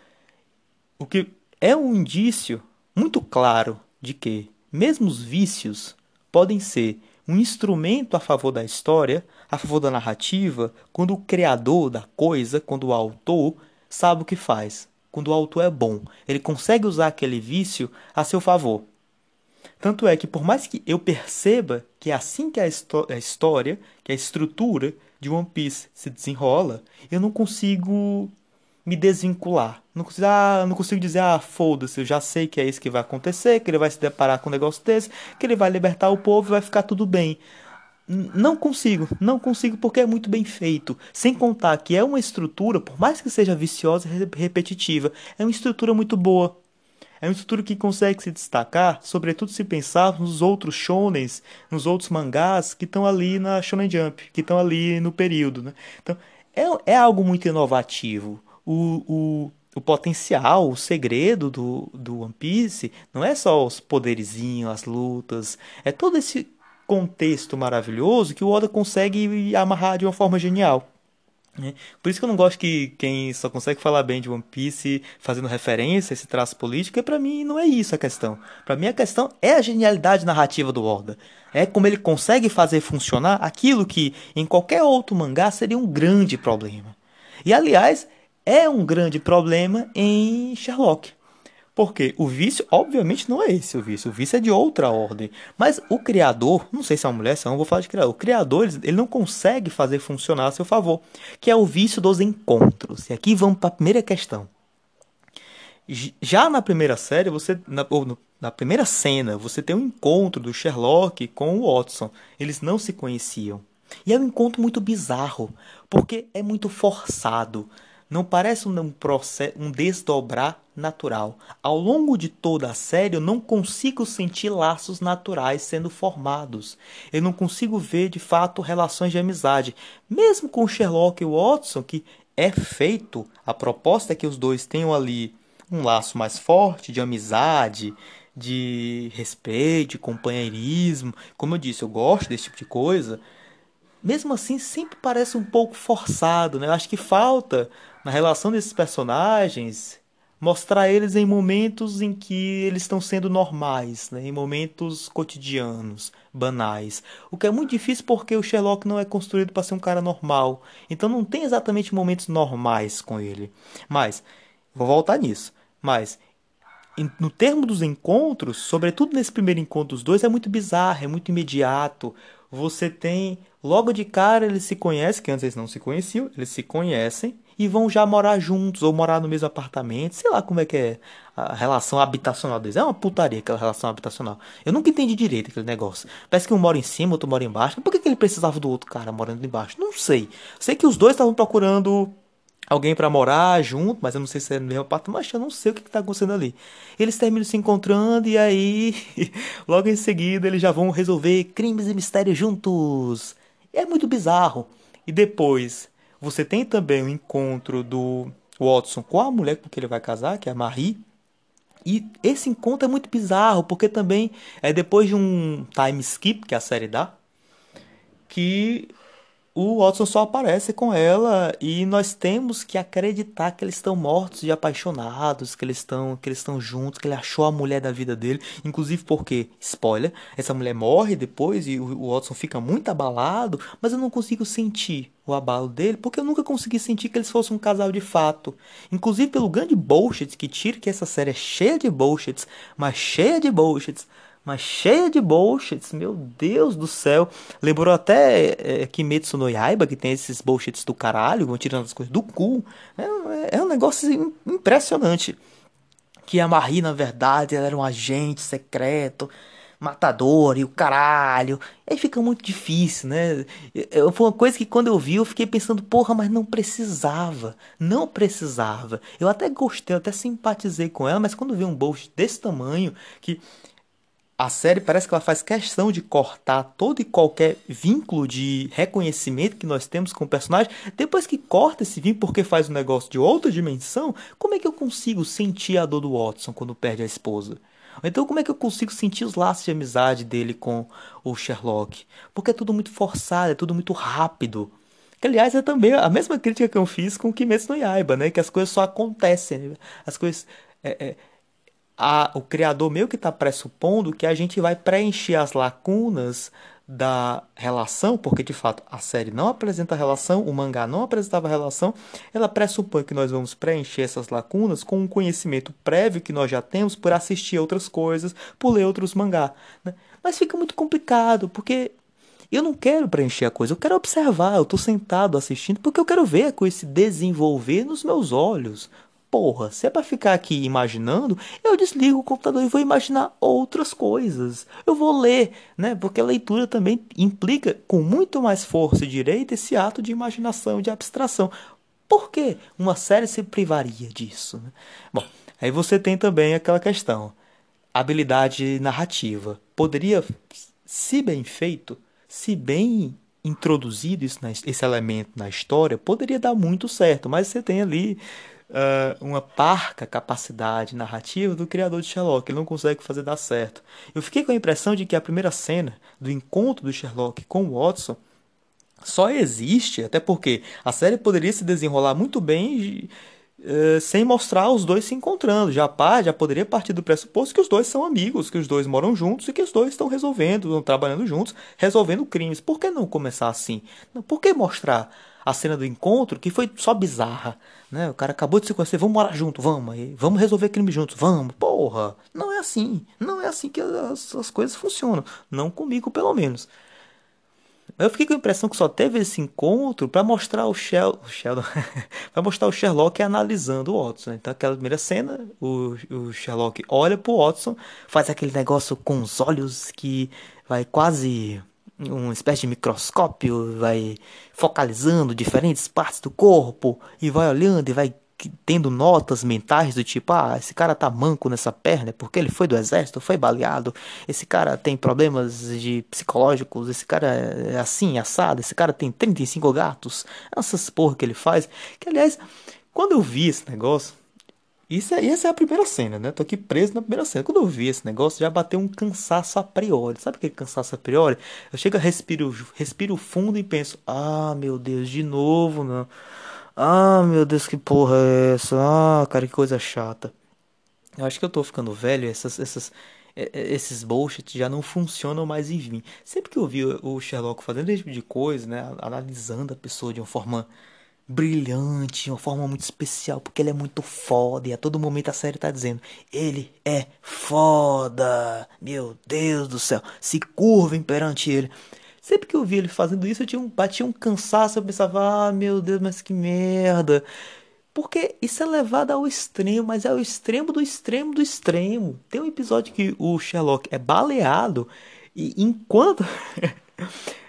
O que é um indício muito claro de que mesmo os vícios podem ser um instrumento a favor da história, a favor da narrativa, quando o criador da coisa, quando o autor sabe o que faz. Quando o autor é bom, ele consegue usar aquele vício a seu favor. Tanto é que, por mais que eu perceba que é assim que a, a história, que a estrutura de One Piece se desenrola, eu não consigo me desvincular. Não consigo, ah, não consigo dizer, ah, foda-se, eu já sei que é isso que vai acontecer, que ele vai se deparar com um negócio desse, que ele vai libertar o povo e vai ficar tudo bem. Não consigo, não consigo porque é muito bem feito. Sem contar que é uma estrutura, por mais que seja viciosa e repetitiva, é uma estrutura muito boa. É uma estrutura que consegue se destacar, sobretudo se pensar nos outros shonens, nos outros mangás que estão ali na Shonen Jump, que estão ali no período. Né? Então, é, é algo muito inovativo o, o, o potencial, o segredo do, do One Piece não é só os poderizinhos, as lutas, é todo esse contexto maravilhoso que o Oda consegue amarrar de uma forma genial. Né? Por isso que eu não gosto que quem só consegue falar bem de One Piece fazendo referência a esse traço político, e para mim não é isso a questão. Para mim a questão é a genialidade narrativa do Oda. É como ele consegue fazer funcionar aquilo que em qualquer outro mangá seria um grande problema. E aliás, é um grande problema em Sherlock. Porque o vício, obviamente, não é esse o vício. O vício é de outra ordem. Mas o criador, não sei se é uma mulher, se é uma, vou falar de criador. O criador, ele não consegue fazer funcionar a seu favor. Que é o vício dos encontros. E aqui vamos para a primeira questão. Já na primeira série, você na, ou na primeira cena, você tem um encontro do Sherlock com o Watson. Eles não se conheciam. E é um encontro muito bizarro, porque é muito forçado Não parece um, um desdobrar natural. Ao longo de toda a série, eu não consigo sentir laços naturais sendo formados. Eu não consigo ver, de fato, relações de amizade. Mesmo com Sherlock e Watson, que é feito, a proposta é que os dois tenham ali um laço mais forte de amizade, de respeito, de companheirismo. Como eu disse, eu gosto desse tipo de coisa. Mesmo assim, sempre parece um pouco forçado, né? Eu acho que falta na relação desses personagens mostrar eles em momentos em que eles estão sendo normais, né? em momentos cotidianos, banais. O que é muito difícil porque o Sherlock não é construído para ser um cara normal. Então não tem exatamente momentos normais com ele. Mas, vou voltar nisso. Mas, no termo dos encontros, sobretudo nesse primeiro encontro dos dois, é muito bizarro, é muito imediato. Você tem, logo de cara, eles se conhecem, que antes eles não se conheciam, eles se conhecem e vão já morar juntos ou morar no mesmo apartamento, sei lá como é que é a relação habitacional deles. É uma putaria aquela relação habitacional. Eu nunca entendi direito aquele negócio. Parece que um mora em cima, outro mora embaixo. Por que, que ele precisava do outro cara morando embaixo? Não sei. Sei que os dois estavam procurando alguém para morar junto, mas eu não sei se é no mesmo apartamento, mas eu não sei o que está acontecendo ali. Eles terminam se encontrando e aí, [LAUGHS] logo em seguida, eles já vão resolver crimes e mistérios juntos. É muito bizarro. E depois, você tem também o encontro do Watson com a mulher com que ele vai casar, que é a Marie. E esse encontro é muito bizarro, porque também é depois de um time skip que a série dá, que o Watson só aparece com ela e nós temos que acreditar que eles estão mortos e apaixonados, que eles estão que eles estão juntos, que ele achou a mulher da vida dele, inclusive porque, spoiler, essa mulher morre depois e o Watson fica muito abalado, mas eu não consigo sentir o abalo dele, porque eu nunca consegui sentir que eles fossem um casal de fato. Inclusive pelo grande bullshit que tira que essa série é cheia de bullshits, mas cheia de bullshits mas cheia de bullshits, meu Deus do céu. Lembrou até é, Kimetsu no Yaiba, que tem esses bullshits do caralho, vão tirando as coisas do cu. É, é um negócio impressionante. Que a Marie, na verdade, ela era um agente secreto, matador e o caralho. E aí fica muito difícil, né? Foi uma coisa que quando eu vi, eu fiquei pensando, porra, mas não precisava. Não precisava. Eu até gostei, eu até simpatizei com ela, mas quando vi um bullshit desse tamanho, que a série parece que ela faz questão de cortar todo e qualquer vínculo de reconhecimento que nós temos com o personagem. Depois que corta esse vínculo porque faz um negócio de outra dimensão, como é que eu consigo sentir a dor do Watson quando perde a esposa? Então, como é que eu consigo sentir os laços de amizade dele com o Sherlock? Porque é tudo muito forçado, é tudo muito rápido. Que, aliás, é também a mesma crítica que eu fiz com o Kimetsu no Yaiba, né? Que as coisas só acontecem. Né? As coisas... É, é, a, o criador meio que está pressupondo que a gente vai preencher as lacunas da relação, porque de fato a série não apresenta relação, o mangá não apresentava relação, ela pressupõe que nós vamos preencher essas lacunas com um conhecimento prévio que nós já temos por assistir outras coisas, por ler outros mangá. Né? Mas fica muito complicado, porque eu não quero preencher a coisa, eu quero observar, eu estou sentado assistindo porque eu quero ver a coisa se desenvolver nos meus olhos, Porra, se é pra ficar aqui imaginando, eu desligo o computador e vou imaginar outras coisas. Eu vou ler, né? Porque a leitura também implica com muito mais força e direito esse ato de imaginação, de abstração. Por que uma série se privaria disso? Né? Bom, aí você tem também aquela questão. Habilidade narrativa. Poderia, se bem feito, se bem introduzido esse elemento na história, poderia dar muito certo, mas você tem ali uh, uma parca capacidade narrativa do criador de Sherlock. Ele não consegue fazer dar certo. Eu fiquei com a impressão de que a primeira cena do encontro do Sherlock com o Watson só existe, até porque a série poderia se desenrolar muito bem uh, sem mostrar os dois se encontrando. Já pá, já poderia partir do pressuposto que os dois são amigos, que os dois moram juntos e que os dois estão resolvendo, estão trabalhando juntos, resolvendo crimes. Por que não começar assim? Por que mostrar a cena do encontro que foi só bizarra? Né? O cara acabou de se conhecer, vamos morar junto, vamos, vamos resolver crime juntos, vamos. Porra, não é assim. Não é assim que as, as coisas funcionam. Não comigo, pelo menos. Eu fiquei com a impressão que só teve esse encontro para mostrar o, Shel o Sheldon, [LAUGHS] para mostrar o Sherlock analisando o Watson. Então, aquela primeira cena, o, o Sherlock olha pro Watson, faz aquele negócio com os olhos que vai quase uma espécie de microscópio, vai focalizando diferentes partes do corpo e vai olhando e vai tendo notas mentais do tipo, ah, esse cara tá manco nessa perna porque ele foi do exército, foi baleado, esse cara tem problemas de psicológicos, esse cara é assim, assado, esse cara tem 35 gatos, essas porra que ele faz, que aliás, quando eu vi esse negócio, isso é, essa é a primeira cena, né? Tô aqui preso na primeira cena. Quando eu vi esse negócio, já bateu um cansaço a priori. Sabe aquele cansaço a priori? Eu chego, respiro, respiro fundo e penso: Ah, meu Deus, de novo, não. Ah, meu Deus, que porra é essa? Ah, cara, que coisa chata. Eu acho que eu tô ficando velho, essas, essas, esses bullshit já não funcionam mais em mim. Sempre que eu vi o Sherlock fazendo esse tipo de coisa, né? Analisando a pessoa de uma forma brilhante, uma forma muito especial, porque ele é muito foda. E a todo momento a série tá dizendo: ele é foda. Meu Deus do céu, se curvem perante ele. Sempre que eu via ele fazendo isso, eu tinha um, batia um cansaço, eu pensava: ah, meu Deus, mas que merda. Porque isso é levado ao extremo, mas é o extremo do extremo do extremo. Tem um episódio que o Sherlock é baleado e enquanto [LAUGHS]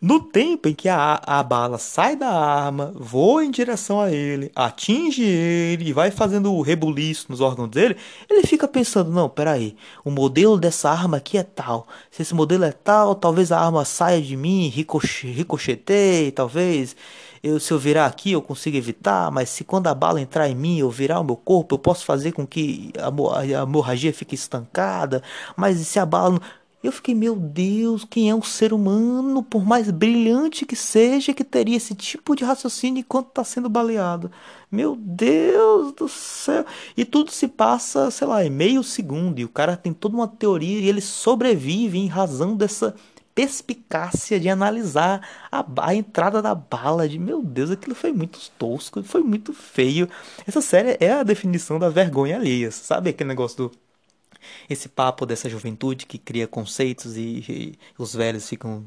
No tempo em que a, a bala sai da arma, voa em direção a ele, atinge ele e vai fazendo o rebuliço nos órgãos dele, ele fica pensando: não, peraí, o modelo dessa arma aqui é tal. Se esse modelo é tal, talvez a arma saia de mim, ricoche, ricocheteie, talvez. Eu, se eu virar aqui, eu consigo evitar, mas se quando a bala entrar em mim, eu virar o meu corpo, eu posso fazer com que a, a hemorragia fique estancada. Mas se a bala. Eu fiquei, meu Deus, quem é um ser humano, por mais brilhante que seja, que teria esse tipo de raciocínio enquanto está sendo baleado? Meu Deus do céu! E tudo se passa, sei lá, em meio segundo, e o cara tem toda uma teoria e ele sobrevive em razão dessa perspicácia de analisar a, a, entrada da bala. De meu Deus, aquilo foi muito tosco, foi muito feio. Essa série é a definição da vergonha alheia, sabe aquele negócio do esse papo dessa juventude que cria conceitos e, e os velhos ficam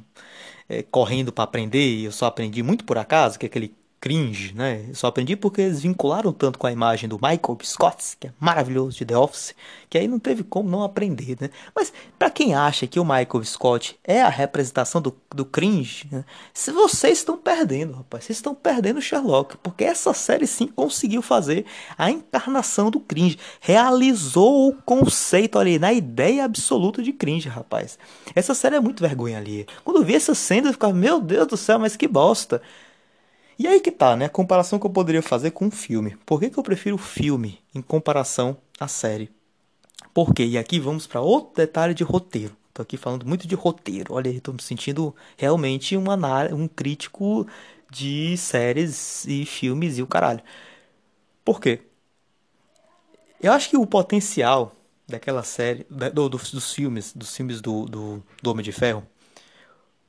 é, correndo para aprender e eu só aprendi muito por acaso, que é aquele cringe, né? só aprendi porque eles vincularam tanto com a imagem do Michael Scott, que é maravilhoso de The Office, que aí não teve como não aprender, né? Mas para quem acha que o Michael Scott é a representação do, do cringe, né? se vocês estão perdendo, rapaz, vocês estão perdendo Sherlock, porque essa série sim conseguiu fazer a encarnação do cringe, realizou o conceito ali na ideia absoluta de cringe, rapaz. Essa série é muito vergonha ali. Quando eu vi essa cena, eu ficava, meu Deus do céu, mas que bosta. E aí que tá, né? A comparação que eu poderia fazer com um filme. Por que, que eu prefiro o filme em comparação à série? Por quê? E aqui vamos para outro detalhe de roteiro. Tô aqui falando muito de roteiro. Olha, estou me sentindo realmente um, um crítico de séries e filmes e o caralho. Por quê? Eu acho que o potencial daquela série, do, do, dos filmes, dos filmes do, do, do Homem de Ferro,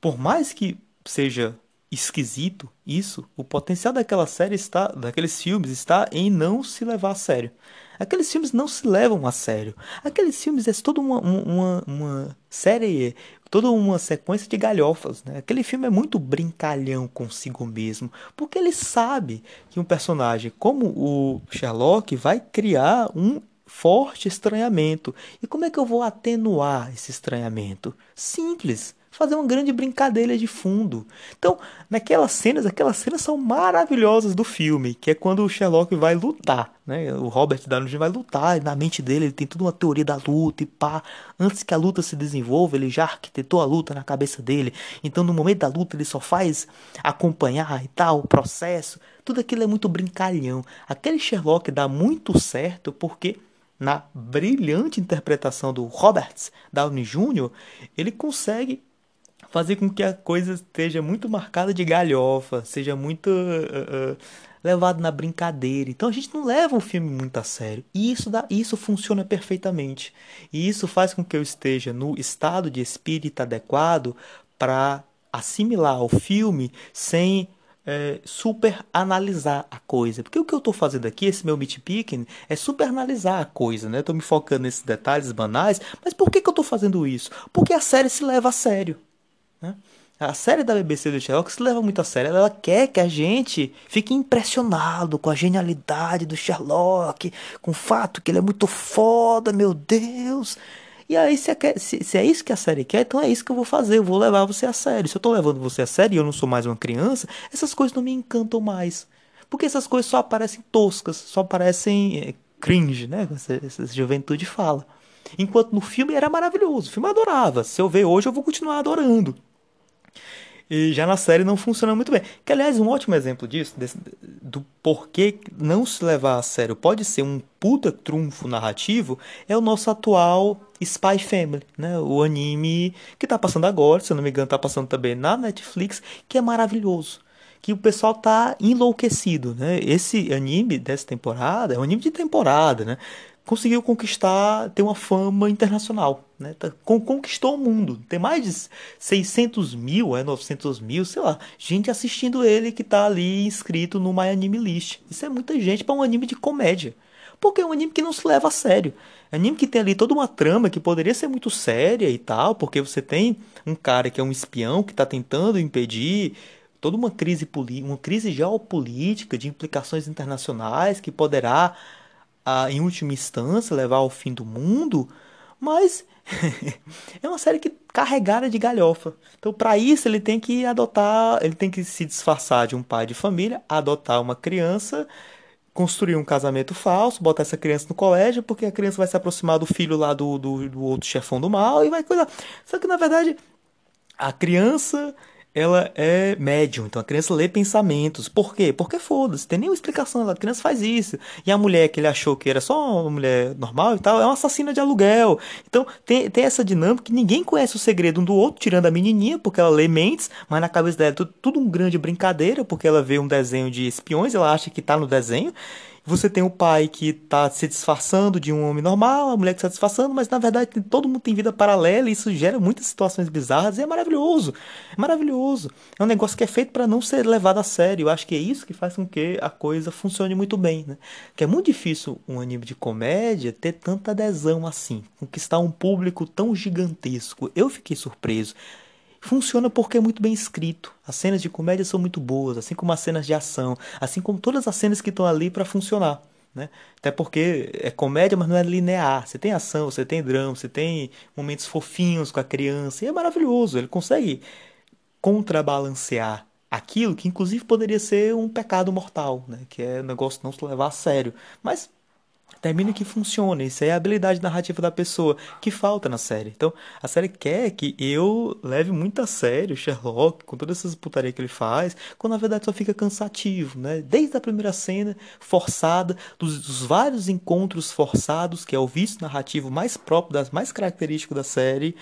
por mais que seja esquisito isso, o potencial daquela série está, daqueles filmes está em não se levar a sério. Aqueles filmes não se levam a sério. Aqueles filmes é toda uma, uma, uma série, toda uma sequência de galhofas. Né? Aquele filme é muito brincalhão consigo mesmo, porque ele sabe que um personagem como o Sherlock vai criar um forte estranhamento. E como é que eu vou atenuar esse estranhamento? Simples fazer uma grande brincadeira de fundo. Então, naquelas cenas, aquelas cenas são maravilhosas do filme, que é quando o Sherlock vai lutar, né? O Robert Downey vai lutar, e na mente dele ele tem toda uma teoria da luta e pá, antes que a luta se desenvolva, ele já arquitetou a luta na cabeça dele. Então, no momento da luta, ele só faz acompanhar e tal, o processo. Tudo aquilo é muito brincalhão. Aquele Sherlock dá muito certo porque na brilhante interpretação do Robert Downey Jr., ele consegue fazer com que a coisa esteja muito marcada de galhofa, seja muito uh, uh, levado na brincadeira. Então a gente não leva o filme muito a sério. E isso, dá, isso funciona perfeitamente. E isso faz com que eu esteja no estado de espírito adequado para assimilar o filme sem é, super analisar a coisa. Porque o que eu estou fazendo aqui, esse meu picking, é super analisar a coisa, né? Estou me focando nesses detalhes banais, mas por que, que eu estou fazendo isso? Porque a série se leva a sério. Né? A série da BBC do Sherlock se leva muito a sério. Ela quer que a gente fique impressionado com a genialidade do Sherlock, com o fato que ele é muito foda, meu Deus. E aí, se é, se, se é isso que a série quer, então é isso que eu vou fazer. Eu vou levar você a sério. Se eu tô levando você a sério e eu não sou mais uma criança, essas coisas não me encantam mais. Porque essas coisas só aparecem toscas, só aparecem é, cringe, né? Essa, essa juventude fala. Enquanto no filme era maravilhoso. O filme adorava. Se eu ver hoje, eu vou continuar adorando. E já na série não funciona muito bem. Que, aliás, um ótimo exemplo disso, desse, do porquê não se levar a sério pode ser um puta trunfo narrativo, é o nosso atual Spy Family, né? O anime que tá passando agora, se eu não me engano, tá passando também na Netflix, que é maravilhoso. Que o pessoal tá enlouquecido, né? Esse anime dessa temporada é um anime de temporada, né? Conseguiu conquistar, ter uma fama internacional, né? Tá, conquistou o mundo. Tem mais de 600 mil, é 900 mil, sei lá, gente assistindo ele que tá ali inscrito no My Anime List. Isso é muita gente para um anime de comédia. Porque é um anime que não se leva a sério. É um anime que tem ali toda uma trama que poderia ser muito séria e tal, porque você tem um cara que é um espião que está tentando impedir toda uma crise, uma crise geopolítica de implicações internacionais que poderá a, em última instância, levar ao fim do mundo, mas [LAUGHS] é uma série que carregada de galhofa. Então, para isso, ele tem que adotar, ele tem que se disfarçar de um pai de família, adotar uma criança, construir um casamento falso, botar essa criança no colégio, porque a criança vai se aproximar do filho lá do, do, do outro chefão do mal e vai cuidar. Só que, na verdade, a criança ela é médium, então a criança lê pensamentos. Por quê? Porque foda-se, tem nenhuma explicação, a criança faz isso. E a mulher que ele achou que era só uma mulher normal e tal, é uma assassina de aluguel. Então tem, tem essa dinâmica que ninguém conhece o segredo um do outro, tirando a menininha, porque ela lê mentes, mas na cabeça dela é tudo, tudo um grande brincadeira, porque ela vê um desenho de espiões, ela acha que tá no desenho. Você tem o pai que está se disfarçando de um homem normal, a mulher que está se disfarçando, mas na verdade todo mundo tem vida paralela e isso gera muitas situações bizarras e é maravilhoso. É maravilhoso. É um negócio que é feito para não ser levado a sério. Eu acho que é isso que faz com que a coisa funcione muito bem, né? Que é muito difícil um anime de comédia ter tanta adesão assim, conquistar um público tão gigantesco. Eu fiquei surpreso funciona porque é muito bem escrito. As cenas de comédia são muito boas, assim como as cenas de ação, assim como todas as cenas que estão ali para funcionar. Né? Até porque é comédia, mas não é linear. Você tem ação, você tem drama, você tem momentos fofinhos com a criança, e é maravilhoso. Ele consegue contrabalancear aquilo que, inclusive, poderia ser um pecado mortal, né? que é o negócio não se levar a sério. Mas termina que funciona. Isso é a habilidade narrativa da pessoa que falta na série. Então, a série quer que eu leve muito a sério Sherlock, com todas essas putarias que ele faz, quando na verdade só fica cansativo, né? Desde a primeira cena, forçada, dos, dos vários encontros forçados, que é o vício narrativo mais próprio, das mais característico da série,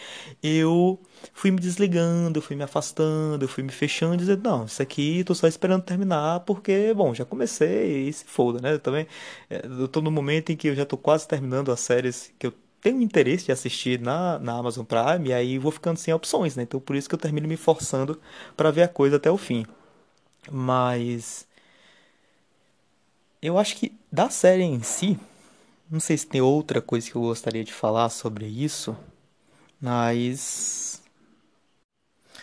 eu fui me desligando, eu fui me afastando, eu fui me fechando, dizendo, não, isso aqui tô só esperando terminar, porque, bom, já comecei e se foda, né? Eu também, é, eu tô no momento em que eu já tô quase terminando as séries que eu tenho interesse de assistir na, na Amazon Prime, e aí vou ficando sem opções, né? Então por isso que eu termino me forçando para ver a coisa até o fim. Mas eu acho que da série em si, não sei se tem outra coisa que eu gostaria de falar sobre isso, mas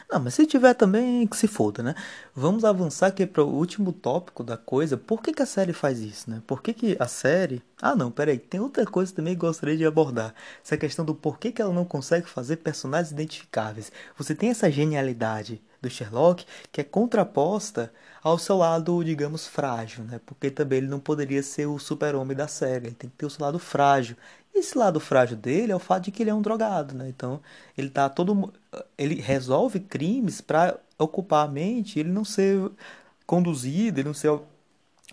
não, mas se tiver também, que se foda, né? Vamos avançar aqui para o último tópico da coisa. Por que, que a série faz isso, né? Por que, que a série. Ah, não, peraí. Tem outra coisa também que gostaria de abordar. Essa questão do porquê que ela não consegue fazer personagens identificáveis. Você tem essa genialidade do Sherlock que é contraposta ao seu lado, digamos, frágil, né? Porque também ele não poderia ser o super-homem da série. Ele tem que ter o seu lado frágil. Esse lado frágil dele é o fato de que ele é um drogado, né? Então, ele tá todo ele resolve crimes para ocupar a mente, ele não ser conduzido, ele não ser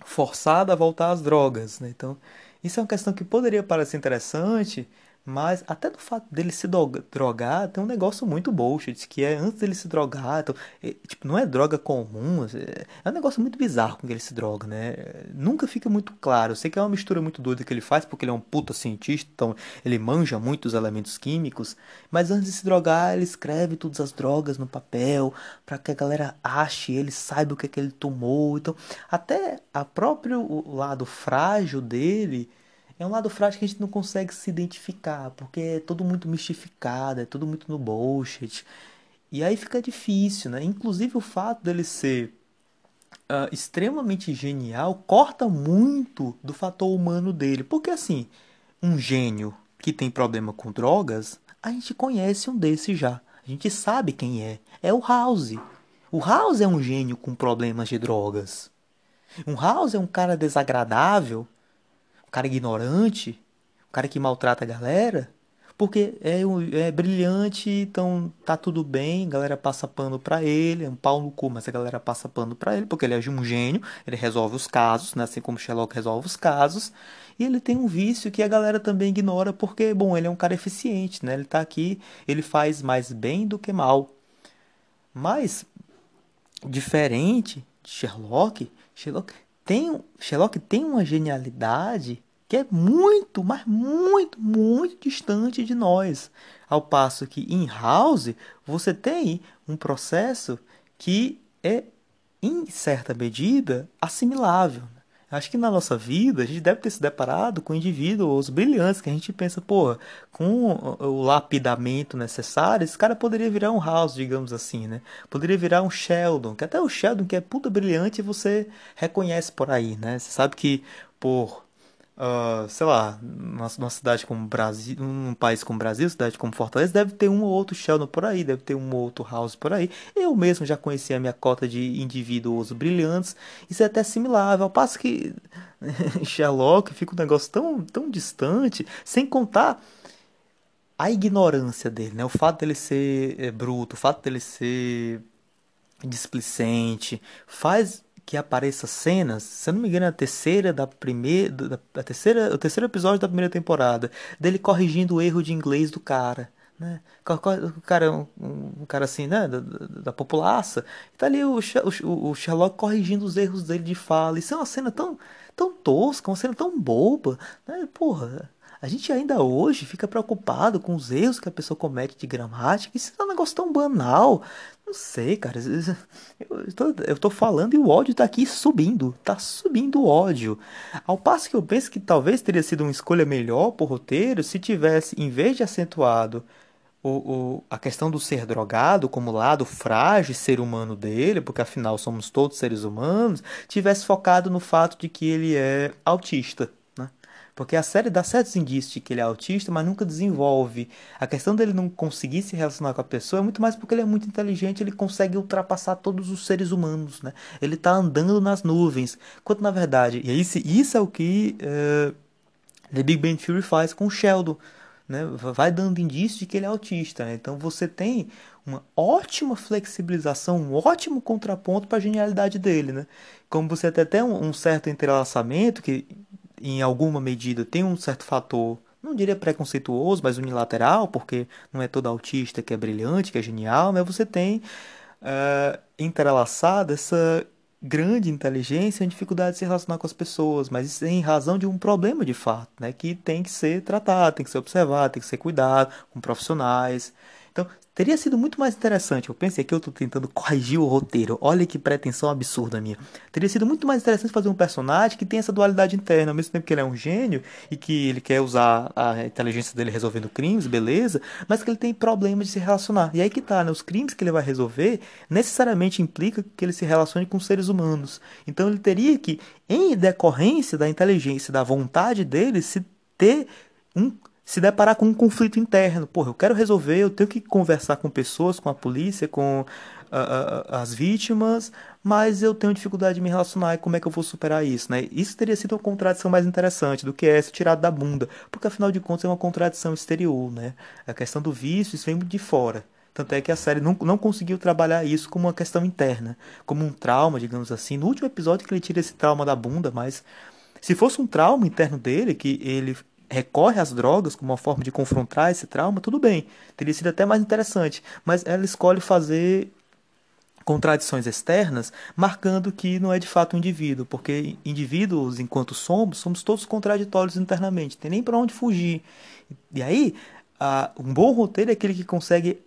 forçado a voltar às drogas, né? Então, isso é uma questão que poderia parecer interessante, mas até do fato dele se drogar, tem um negócio muito bullshit, que é antes dele se drogar, então, é, tipo, não é droga comum, é, é um negócio muito bizarro com que ele se droga, né? Nunca fica muito claro. Eu sei que é uma mistura muito doida que ele faz, porque ele é um puta cientista, então ele manja muitos elementos químicos, mas antes de se drogar, ele escreve todas as drogas no papel, para que a galera ache, ele saiba o que é que ele tomou. Então, até a próprio lado frágil dele é um lado frágil que a gente não consegue se identificar, porque é tudo muito mistificado, é tudo muito no bullshit. E aí fica difícil, né? Inclusive o fato dele ser uh, extremamente genial corta muito do fator humano dele. Porque assim, um gênio que tem problema com drogas, a gente conhece um desses já. A gente sabe quem é. É o House. O House é um gênio com problemas de drogas. Um House é um cara desagradável, cara ignorante, um cara que maltrata a galera, porque é, é brilhante, então tá tudo bem, a galera passa pano pra ele, é um pau no cu, mas a galera passa pano pra ele, porque ele é um gênio, ele resolve os casos, né? assim como Sherlock resolve os casos, e ele tem um vício que a galera também ignora, porque, bom, ele é um cara eficiente, né? Ele tá aqui, ele faz mais bem do que mal. Mas, diferente de Sherlock, Sherlock tem, Sherlock tem uma genialidade que é muito, mas muito, muito distante de nós. Ao passo que em House você tem um processo que é, em certa medida, assimilável. Acho que na nossa vida a gente deve ter se deparado com indivíduos brilhantes que a gente pensa, pô, com o lapidamento necessário, esse cara poderia virar um House, digamos assim, né? Poderia virar um Sheldon, que até o Sheldon, que é puta brilhante, você reconhece por aí, né? Você sabe que por uh, sei lá, numa, cidade como Brasil, num país como Brasil, cidade como Fortaleza, deve ter um ou outro Sheldon por aí, deve ter um ou outro House por aí. Eu mesmo já conheci a minha cota de indivíduos brilhantes, isso é até assimilável, ao passo que [LAUGHS] Sherlock fica um negócio tão, tão distante, sem contar a ignorância dele, né? O fato dele ser é, bruto, o fato dele ser displicente, faz que apareça cenas, se eu não me engano, é a terceira da primeira, da, da terceira, o terceiro episódio da primeira temporada, dele corrigindo o erro de inglês do cara, né? O cara, um, um cara assim, né, da, da populaça, e tá ali o, o, o, Sherlock corrigindo os erros dele de fala. Isso é uma cena tão, tão tosca, uma cena tão boba, né? Porra, a gente ainda hoje fica preocupado com os erros que a pessoa comete de gramática. Isso é um negócio tão banal. Não sei, cara. Eu tô, eu tô falando e o ódio tá aqui subindo. Tá subindo o ódio. Ao passo que eu penso que talvez teria sido uma escolha melhor pro roteiro se tivesse, em vez de acentuado o, o, a questão do ser drogado como lado frágil ser humano dele, porque afinal somos todos seres humanos, tivesse focado no fato de que ele é autista. Porque a série dá certos indícios de que ele é autista, mas nunca desenvolve. A questão dele não conseguir se relacionar com a pessoa é muito mais porque ele é muito inteligente, ele consegue ultrapassar todos os seres humanos, né? Ele tá andando nas nuvens. Quando na verdade, e isso, isso é o que uh, The Big Bang Theory faz com o Sheldon. Né? Vai dando indício de que ele é autista. Né? Então você tem uma ótima flexibilização, um ótimo contraponto para a genialidade dele. Né? Como você tem até um, um certo entrelaçamento que em alguma medida, tem um certo fator, não diria preconceituoso, mas unilateral, porque não é todo autista que é brilhante, que é genial, mas você tem uh, entrelaçada essa grande inteligência e dificuldade de se relacionar com as pessoas, mas isso é em razão de um problema de fato, né, que tem que ser tratado, tem que ser observado, tem que ser cuidado com profissionais. Então, Teria sido muito mais interessante. Eu pensei que eu estou tentando corrigir o roteiro. Olha que pretensão absurda minha. Teria sido muito mais interessante fazer um personagem que tem essa dualidade interna, ao mesmo tempo que ele é um gênio e que ele quer usar a inteligência dele resolvendo crimes, beleza, mas que ele tem problemas de se relacionar. E aí que tá, né? Os crimes que ele vai resolver necessariamente implica que ele se relacione com seres humanos. Então ele teria que, em decorrência da inteligência, da vontade dele, se ter um se deparar com um conflito interno. Porra, eu quero resolver, eu tenho que conversar com pessoas, com a polícia, com as vítimas, mas eu tenho dificuldade de me relacionar e como é que eu vou superar isso, né? Isso teria sido uma contradição mais interessante do que essa tirada da bunda, porque afinal de contas é uma contradição exterior, né? A questão do vício, isso vem de fora. Tanto é que a série não, não conseguiu trabalhar isso como uma questão interna, como um trauma, digamos assim. No último episódio que ele tira esse trauma da bunda, mas se fosse um trauma interno dele, que ele recorre às drogas como uma forma de confrontar esse trauma, tudo bem, teria sido até mais interessante. Mas ela escolhe fazer contradições externas, marcando que não é de fato um indivíduo, porque indivíduos, enquanto somos, somos todos contraditórios internamente, tem nem para onde fugir. E aí, um bom roteiro é aquele que consegue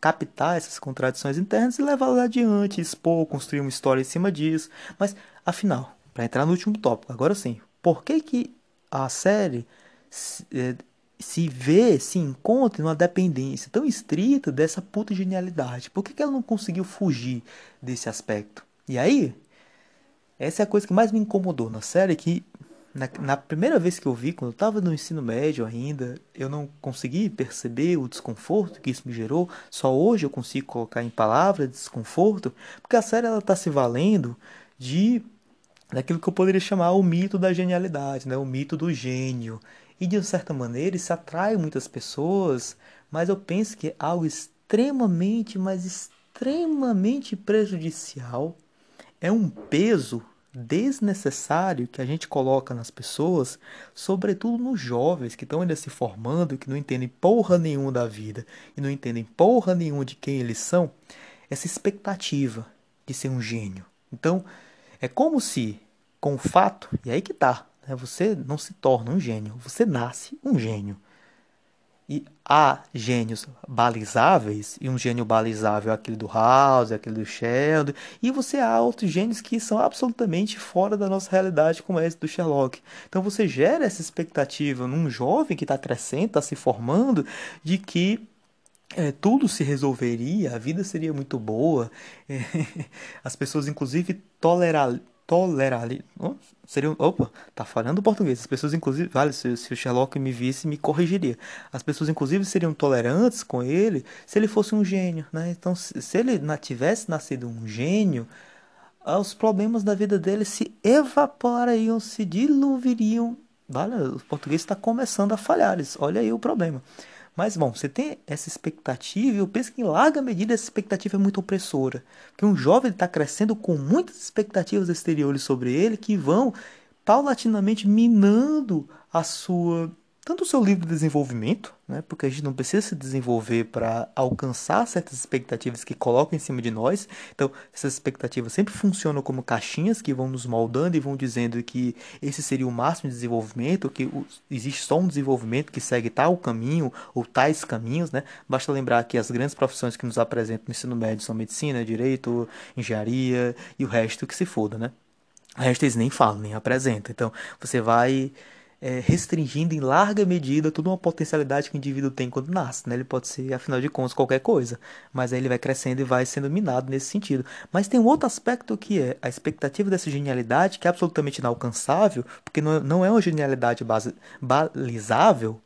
captar essas contradições internas e levá-las adiante, expor, construir uma história em cima disso. Mas, afinal, para entrar no último tópico, agora sim, por que que a série se, é, se vê, se encontra numa dependência tão estrita dessa puta genialidade? Por que, que ela não conseguiu fugir desse aspecto? E aí, essa é a coisa que mais me incomodou na série, que na, na, primeira vez que eu vi, quando eu estava no ensino médio ainda, eu não consegui perceber o desconforto que isso me gerou. Só hoje eu consigo colocar em palavras desconforto, porque a série ela está se valendo de daquilo que eu poderia chamar o mito da genialidade, né? o mito do gênio. E de certa maneira isso atrai muitas pessoas, mas eu penso que é algo extremamente, mas extremamente prejudicial. É um peso desnecessário que a gente coloca nas pessoas, sobretudo nos jovens que estão ainda se formando, que não entendem porra nenhuma da vida e não entendem porra nenhuma de quem eles são, essa expectativa de ser um gênio. Então, é como se, com o fato, e aí que tá, né, você não se torna um gênio, você nasce um gênio. E há gênios balizáveis, e um gênio balizável é aquele do House, aquele do Sheldon, e você há outros gênios que são absolutamente fora da nossa realidade, como esse do Sherlock. Então você gera essa expectativa num jovem que está crescendo, está se formando, de que é, tudo se resolveria, a vida seria muito boa, é, [LAUGHS] as pessoas inclusive tolerar tolerar oh, seria opa tá falando português. As pessoas inclusive vale se, se, o Sherlock me visse me corrigiria. As pessoas inclusive seriam tolerantes com ele se ele fosse um gênio né? Então se, se ele tivesse nascido um gênio os problemas da vida dele se evaporariam se diluviriam vale o português está começando a falhar olha aí o problema mas, bom, você tem essa expectativa, e eu penso que em larga medida essa expectativa é muito opressora. Porque um jovem está crescendo com muitas expectativas exteriores sobre ele que vão paulatinamente minando a sua tanto o seu livre desenvolvimento, né, porque a gente não precisa se desenvolver para alcançar certas expectativas que colocam em cima de nós. Então, essas expectativas sempre funcionam como caixinhas que vão nos moldando e vão dizendo que esse seria o máximo de desenvolvimento, que existe só um desenvolvimento que segue tal caminho ou tais caminhos. Né? Basta lembrar que as grandes profissões que nos apresentam no ensino médio são medicina, direito, engenharia e o resto que se foda. Né? O resto eles nem falam, nem apresentam. Então, você vai é, restringindo em larga medida toda uma potencialidade que o indivíduo tem quando nasce. Né? Ele pode ser, afinal de contas, qualquer coisa, mas aí ele vai crescendo e vai sendo minado nesse sentido. Mas tem um outro aspecto que é a expectativa dessa genialidade, que é absolutamente inalcançável, porque não, não é uma genialidade base, balizável.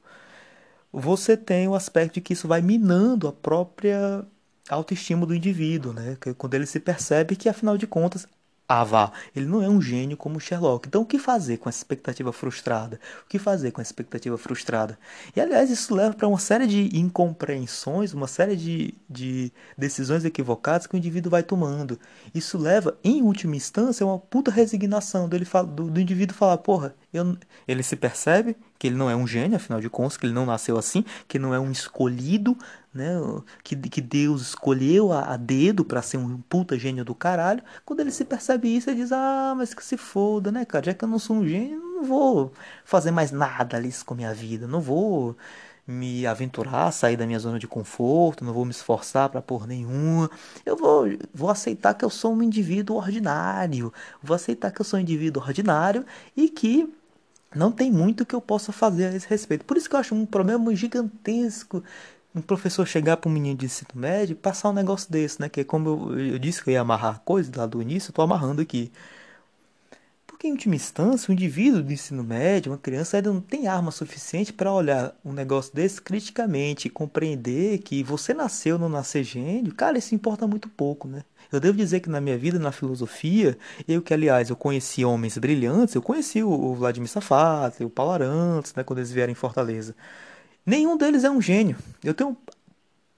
Você tem o aspecto de que isso vai minando a própria autoestima do indivíduo, né? Quando ele se percebe que, afinal de contas, ah, vá, ele não é um gênio como Sherlock. Então, o que fazer com essa expectativa frustrada? O que fazer com essa expectativa frustrada? E, aliás, isso leva para uma série de incompreensões, uma série de, de decisões equivocadas que o indivíduo vai tomando. Isso leva, em última instância, a uma puta resignação dele, do, do indivíduo falar: porra, eu, ele se percebe que ele não é um gênio, afinal de contas, que ele não nasceu assim, que não é um escolhido, né? Que, que Deus escolheu a, a dedo para ser um puta gênio do caralho. Quando ele se percebe isso, ele diz: Ah, mas que se foda, né, cara? Já que eu não sou um gênio, não vou fazer mais nada ali com a minha vida, não vou me aventurar, sair da minha zona de conforto, não vou me esforçar para por nenhuma. Eu vou, vou aceitar que eu sou um indivíduo ordinário, vou aceitar que eu sou um indivíduo ordinário e que não tem muito que eu possa fazer a esse respeito. Por isso que eu acho um problema gigantesco um professor chegar para um menino de ensino médio e passar um negócio desse, né? Que é como eu, eu disse que eu ia amarrar coisa lá do início, eu tô amarrando aqui. Porque em última instância, o indivíduo do ensino médio, uma criança, ainda não tem arma suficiente para olhar um negócio desse criticamente compreender que você nasceu ou não nascer gênio, cara, isso importa muito pouco, né? Eu devo dizer que na minha vida, na filosofia, eu que, aliás, eu conheci homens brilhantes, eu conheci o Vladimir Safat, o Paulo Arantes, né, quando eles vieram em Fortaleza. Nenhum deles é um gênio. Eu tenho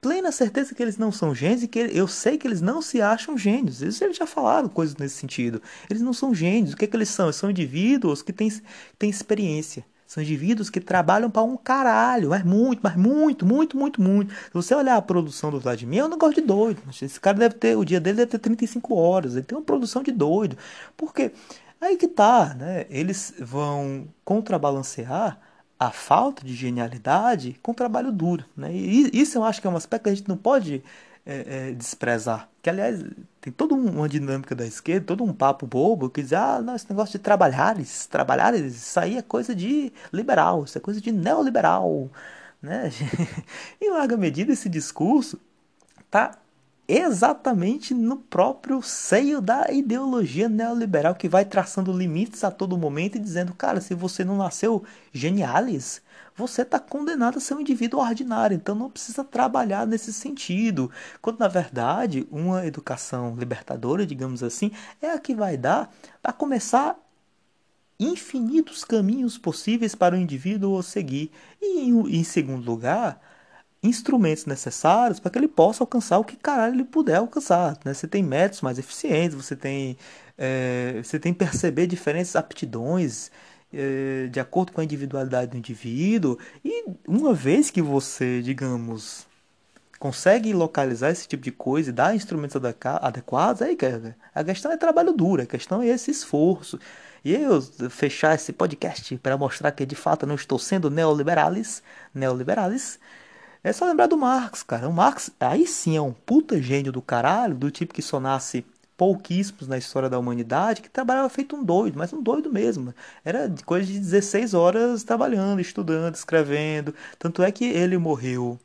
plena certeza que eles não são gênios e que eu sei que eles não se acham gênios. Eles, já falaram coisas nesse sentido. Eles não são gênios. O que, é que eles são? Eles são indivíduos que têm, têm experiência. São indivíduos que trabalham para um caralho, mas muito, mas muito, muito, muito, muito. Se você olhar a produção do Vladimir, é um negócio de doido. Esse cara deve ter, o dia dele deve ter 35 horas. Ele tem uma produção de doido. Por quê? Aí que tá, né? Eles vão contrabalancear a falta de genialidade com trabalho duro. Né? E isso eu acho que é um aspecto que a gente não pode é, é, desprezar. Que, aliás, tem toda uma dinâmica da esquerda, todo um papo bobo que diz, ah, não, esse negócio de trabalhares, trabalhares, isso aí é coisa de liberal, isso é coisa de neoliberal. Né? [LAUGHS] em larga medida, esse discurso está exatamente no próprio seio da ideologia neoliberal que vai traçando limites a todo momento e dizendo, cara, se você não nasceu genialis, você está condenado a ser um indivíduo ordinário, então não precisa trabalhar nesse sentido. Quando na verdade uma educação libertadora, digamos assim, é a que vai dar a começar infinitos caminhos possíveis para o indivíduo seguir. E em segundo lugar, instrumentos necessários para que ele possa alcançar o que caralho ele puder alcançar. Né? Você tem métodos mais eficientes, você tem, é, você tem perceber diferentes aptidões é, de acordo com a individualidade do indivíduo. E uma vez que você, digamos, consegue localizar esse tipo de coisa e dar instrumentos adequados, aí a questão é trabalho duro, a questão é esse esforço. E eu fechar esse podcast para mostrar que de fato não estou sendo neoliberalis, neoliberalis, é só lembrar do Marx, cara. O Marx, aí sim, é um puta gênio do caralho, do tipo que só nasce pouquíssimos na história da humanidade, que trabalhava feito um doido, mas um doido mesmo. Era coisa de 16 horas trabalhando, estudando, escrevendo. Tanto é que ele morreu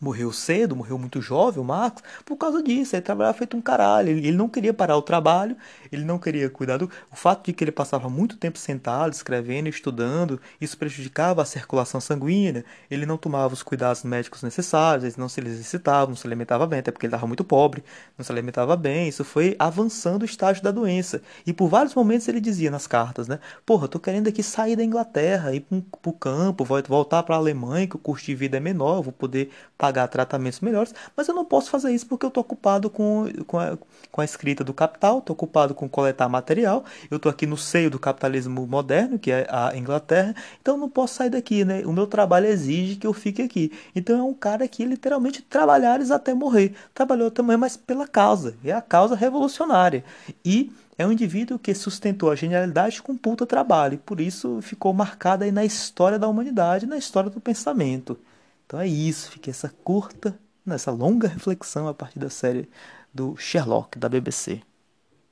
morreu cedo, morreu muito jovem, o Marcos, por causa disso. Ele trabalhava feito um caralho. Ele, ele, não queria parar o trabalho, ele não queria cuidar do. O fato de que ele passava muito tempo sentado, escrevendo, estudando, isso prejudicava a circulação sanguínea. Ele não tomava os cuidados médicos necessários, ele não se exercitava, não se alimentava bem, até porque ele estava muito pobre, não se alimentava bem. Isso foi avançando o estágio da doença. E por vários momentos ele dizia nas cartas, né? Porra, tô querendo aqui sair da Inglaterra, ir pro, pro campo, voltar para a Alemanha, que o custo de vida é menor, eu vou poder pagar pagar tratamentos melhores, mas eu não posso fazer isso porque eu estou ocupado com, com, a, com a escrita do capital, estou ocupado com coletar material, eu estou aqui no seio do capitalismo moderno, que é a Inglaterra, então eu não posso sair daqui, né? O meu trabalho exige que eu fique aqui. Então é um cara que literalmente trabalhares até morrer. Trabalhou também, mas pela causa, é a causa revolucionária. E é um indivíduo que sustentou a genialidade com puta trabalho, e por isso ficou marcado aí na história da humanidade, na história do pensamento. Então é isso, fica essa curta, nessa longa reflexão a partir da série do Sherlock da BBC.